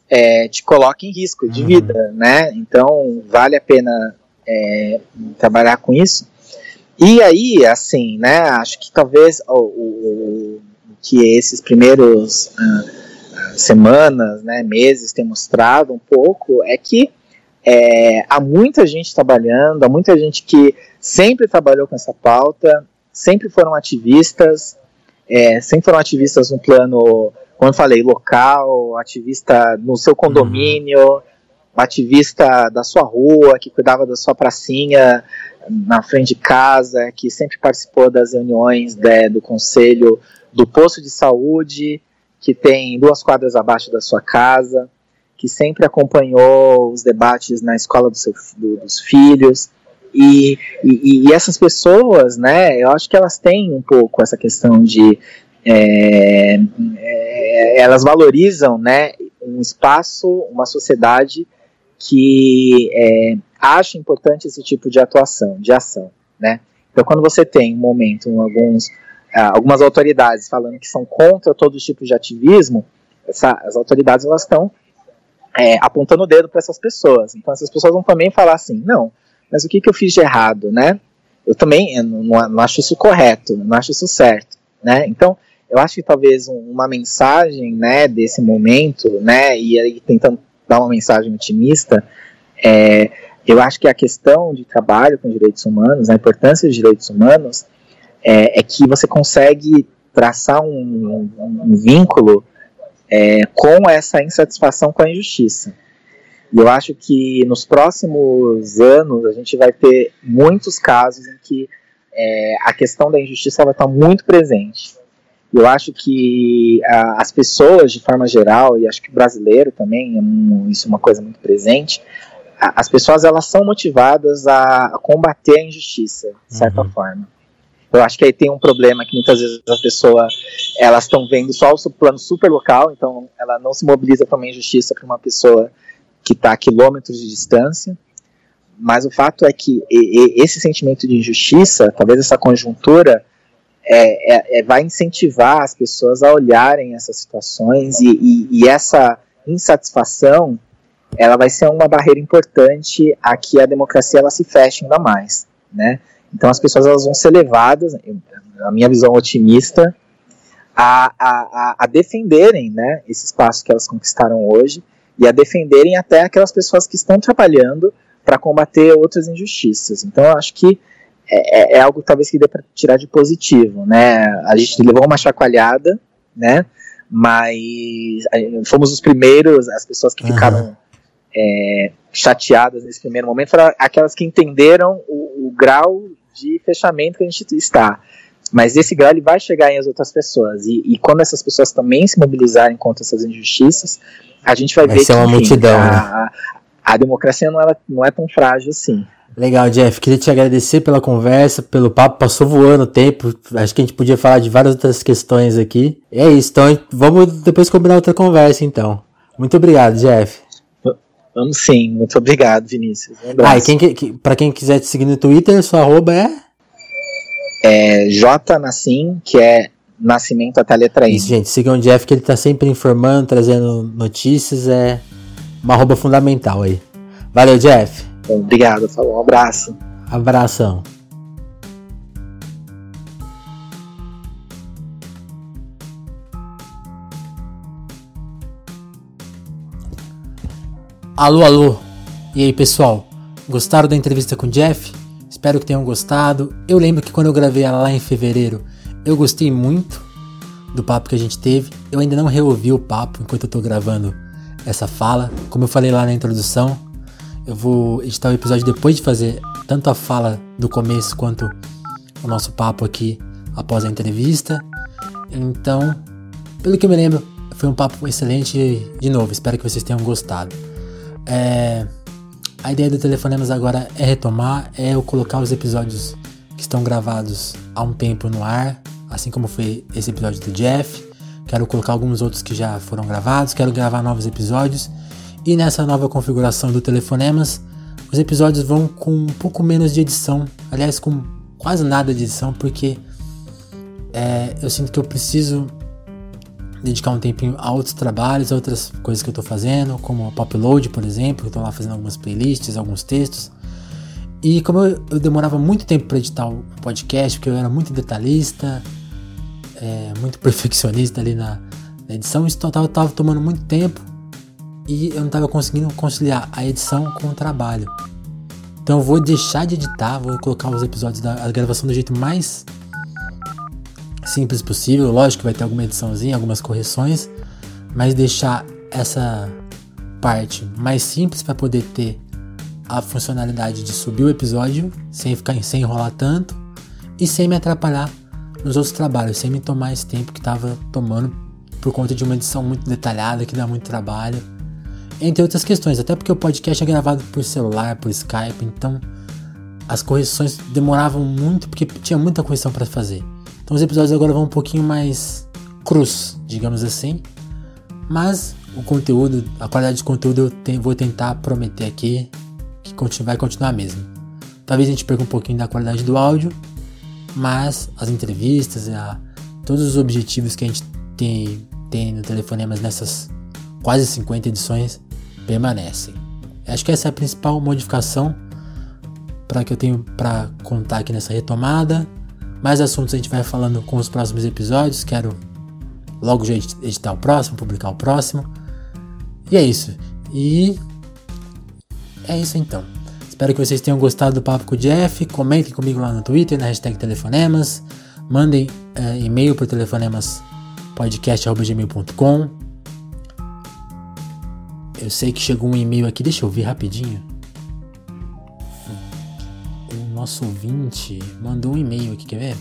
é, te coloca em risco de uhum. vida, né? Então vale a pena é, trabalhar com isso. E aí, assim, né? Acho que talvez o, o, o que esses primeiros uh, semanas, né, meses têm mostrado um pouco é que é, há muita gente trabalhando, há muita gente que sempre trabalhou com essa pauta, sempre foram ativistas, é, sempre foram ativistas no plano como eu falei, local, ativista no seu condomínio, uhum. ativista da sua rua, que cuidava da sua pracinha na frente de casa, que sempre participou das reuniões né, do conselho do posto de saúde, que tem duas quadras abaixo da sua casa, que sempre acompanhou os debates na escola do seu, do, dos filhos. E, e, e, essas pessoas, né, eu acho que elas têm um pouco essa questão de. É, é, elas valorizam né, um espaço, uma sociedade que é, acha importante esse tipo de atuação, de ação. Né? Então, quando você tem um momento, alguns ah, algumas autoridades falando que são contra todos os tipos de ativismo, essa, as autoridades elas estão é, apontando o dedo para essas pessoas. Então essas pessoas vão também falar assim, não, mas o que, que eu fiz de errado, né? Eu também eu não, não, acho isso correto, não acho isso certo, né? Então eu acho que talvez uma mensagem, né, desse momento, né, e aí tentando dar uma mensagem otimista, é, eu acho que a questão de trabalho com direitos humanos, a importância dos direitos humanos, é, é que você consegue traçar um, um, um vínculo é, com essa insatisfação com a injustiça. E eu acho que nos próximos anos a gente vai ter muitos casos em que é, a questão da injustiça vai estar muito presente. Eu acho que a, as pessoas, de forma geral, e acho que o brasileiro também, é um, isso é uma coisa muito presente, a, as pessoas elas são motivadas a, a combater a injustiça, de certa uhum. forma. Eu acho que aí tem um problema que muitas vezes as pessoas elas estão vendo só o plano super local, então ela não se mobiliza para uma injustiça para uma pessoa que está a quilômetros de distância. Mas o fato é que esse sentimento de injustiça, talvez essa conjuntura, é, é, é, vai incentivar as pessoas a olharem essas situações e, e, e essa insatisfação ela vai ser uma barreira importante a que a democracia ela se feche ainda mais, né? Então as pessoas elas vão ser levadas, a minha visão otimista, a, a, a defenderem né, esse espaço que elas conquistaram hoje e a defenderem até aquelas pessoas que estão trabalhando para combater outras injustiças. Então eu acho que é, é, é algo talvez que dê para tirar de positivo, né? A gente levou uma chacoalhada, né? Mas fomos os primeiros, as pessoas que ficaram é, chateadas nesse primeiro momento foram aquelas que entenderam o, o, grau de fechamento que a gente está. Mas esse grau ele vai chegar em as outras pessoas. E, e quando essas pessoas também se mobilizarem contra essas injustiças, a gente vai, vai ver que uma multidão, a, né? a, a, democracia não, ela, não é tão frágil assim. Legal, Jeff. Queria te agradecer pela conversa, pelo papo. Passou voando o tempo. Acho que a gente podia falar de várias outras questões aqui. E é isso. Então vamos depois combinar outra conversa, então. Muito obrigado, Jeff. Vamos sim, muito obrigado, Vinícius. Um ah, e quem, que, pra quem quiser te seguir no Twitter, sua arroba é? É J Nassim, que é Nascimento até a letra I. Isso, gente, sigam o Jeff, que ele tá sempre informando, trazendo notícias, é uma arroba fundamental aí. Valeu, Jeff. obrigado, falou, um abraço. Abração. Alô, alô! E aí, pessoal? Gostaram da entrevista com o Jeff? Espero que tenham gostado. Eu lembro que quando eu gravei ela lá em fevereiro, eu gostei muito do papo que a gente teve. Eu ainda não reouvi o papo enquanto eu tô gravando essa fala. Como eu falei lá na introdução, eu vou editar o episódio depois de fazer tanto a fala do começo quanto o nosso papo aqui após a entrevista. Então, pelo que eu me lembro, foi um papo excelente de novo. Espero que vocês tenham gostado. É, a ideia do Telefonemas agora é retomar, é eu colocar os episódios que estão gravados há um tempo no ar, assim como foi esse episódio do Jeff. Quero colocar alguns outros que já foram gravados, quero gravar novos episódios. E nessa nova configuração do Telefonemas, os episódios vão com um pouco menos de edição, aliás, com quase nada de edição, porque é, eu sinto que eu preciso dedicar um tempinho a outros trabalhos, a outras coisas que eu tô fazendo, como a Popload, por exemplo, eu tô lá fazendo algumas playlists, alguns textos. E como eu, eu demorava muito tempo para editar o podcast, porque eu era muito detalhista, é, muito <laughs> perfeccionista ali na, na edição, isso tava, tava tomando muito tempo e eu não tava conseguindo conciliar a edição com o trabalho. Então eu vou deixar de editar, vou colocar os episódios da gravação do jeito mais simples possível. Lógico que vai ter alguma ediçãozinha, algumas correções, mas deixar essa parte mais simples para poder ter a funcionalidade de subir o episódio sem ficar sem enrolar tanto e sem me atrapalhar nos outros trabalhos, sem me tomar esse tempo que estava tomando por conta de uma edição muito detalhada que dá muito trabalho, entre outras questões, até porque o podcast é gravado por celular, por Skype, então as correções demoravam muito porque tinha muita correção para fazer. Então os episódios agora vão um pouquinho mais cruz, digamos assim. Mas o conteúdo, a qualidade de conteúdo eu te, vou tentar prometer aqui que vai continuar mesmo. Talvez a gente perca um pouquinho da qualidade do áudio, mas as entrevistas, a, todos os objetivos que a gente tem, tem no Telefonemas nessas quase 50 edições permanecem. Acho que essa é a principal modificação para que eu tenho para contar aqui nessa retomada. Mais assuntos a gente vai falando com os próximos episódios. Quero logo já editar o próximo, publicar o próximo. E é isso. E é isso então. Espero que vocês tenham gostado do papo com o Jeff. Comentem comigo lá no Twitter, na hashtag Telefonemas. Mandem é, e-mail para telefonemaspodcast.gmail.com Eu sei que chegou um e-mail aqui, deixa eu ver rapidinho. Nosso ouvinte mandou um e-mail aqui, quer ver?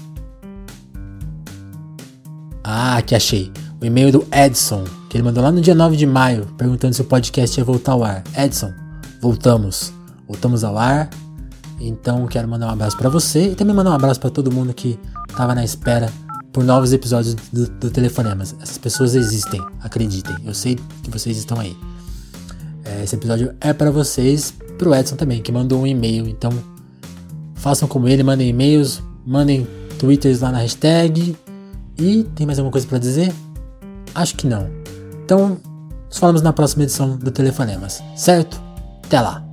Ah, aqui achei. O e-mail do Edson, que ele mandou lá no dia 9 de maio, perguntando se o podcast ia voltar ao ar. Edson, voltamos voltamos ao ar. Então quero mandar um abraço para você e também mandar um abraço para todo mundo que estava na espera por novos episódios do, do Telefonemas. Essas pessoas existem, acreditem. Eu sei que vocês estão aí. É, esse episódio é para vocês, pro Edson também, que mandou um e-mail. Então façam como ele, mandem e-mails, mandem twitters lá na hashtag. E tem mais alguma coisa para dizer? Acho que não. Então, nos falamos na próxima edição do Telefonemas, certo? Até lá!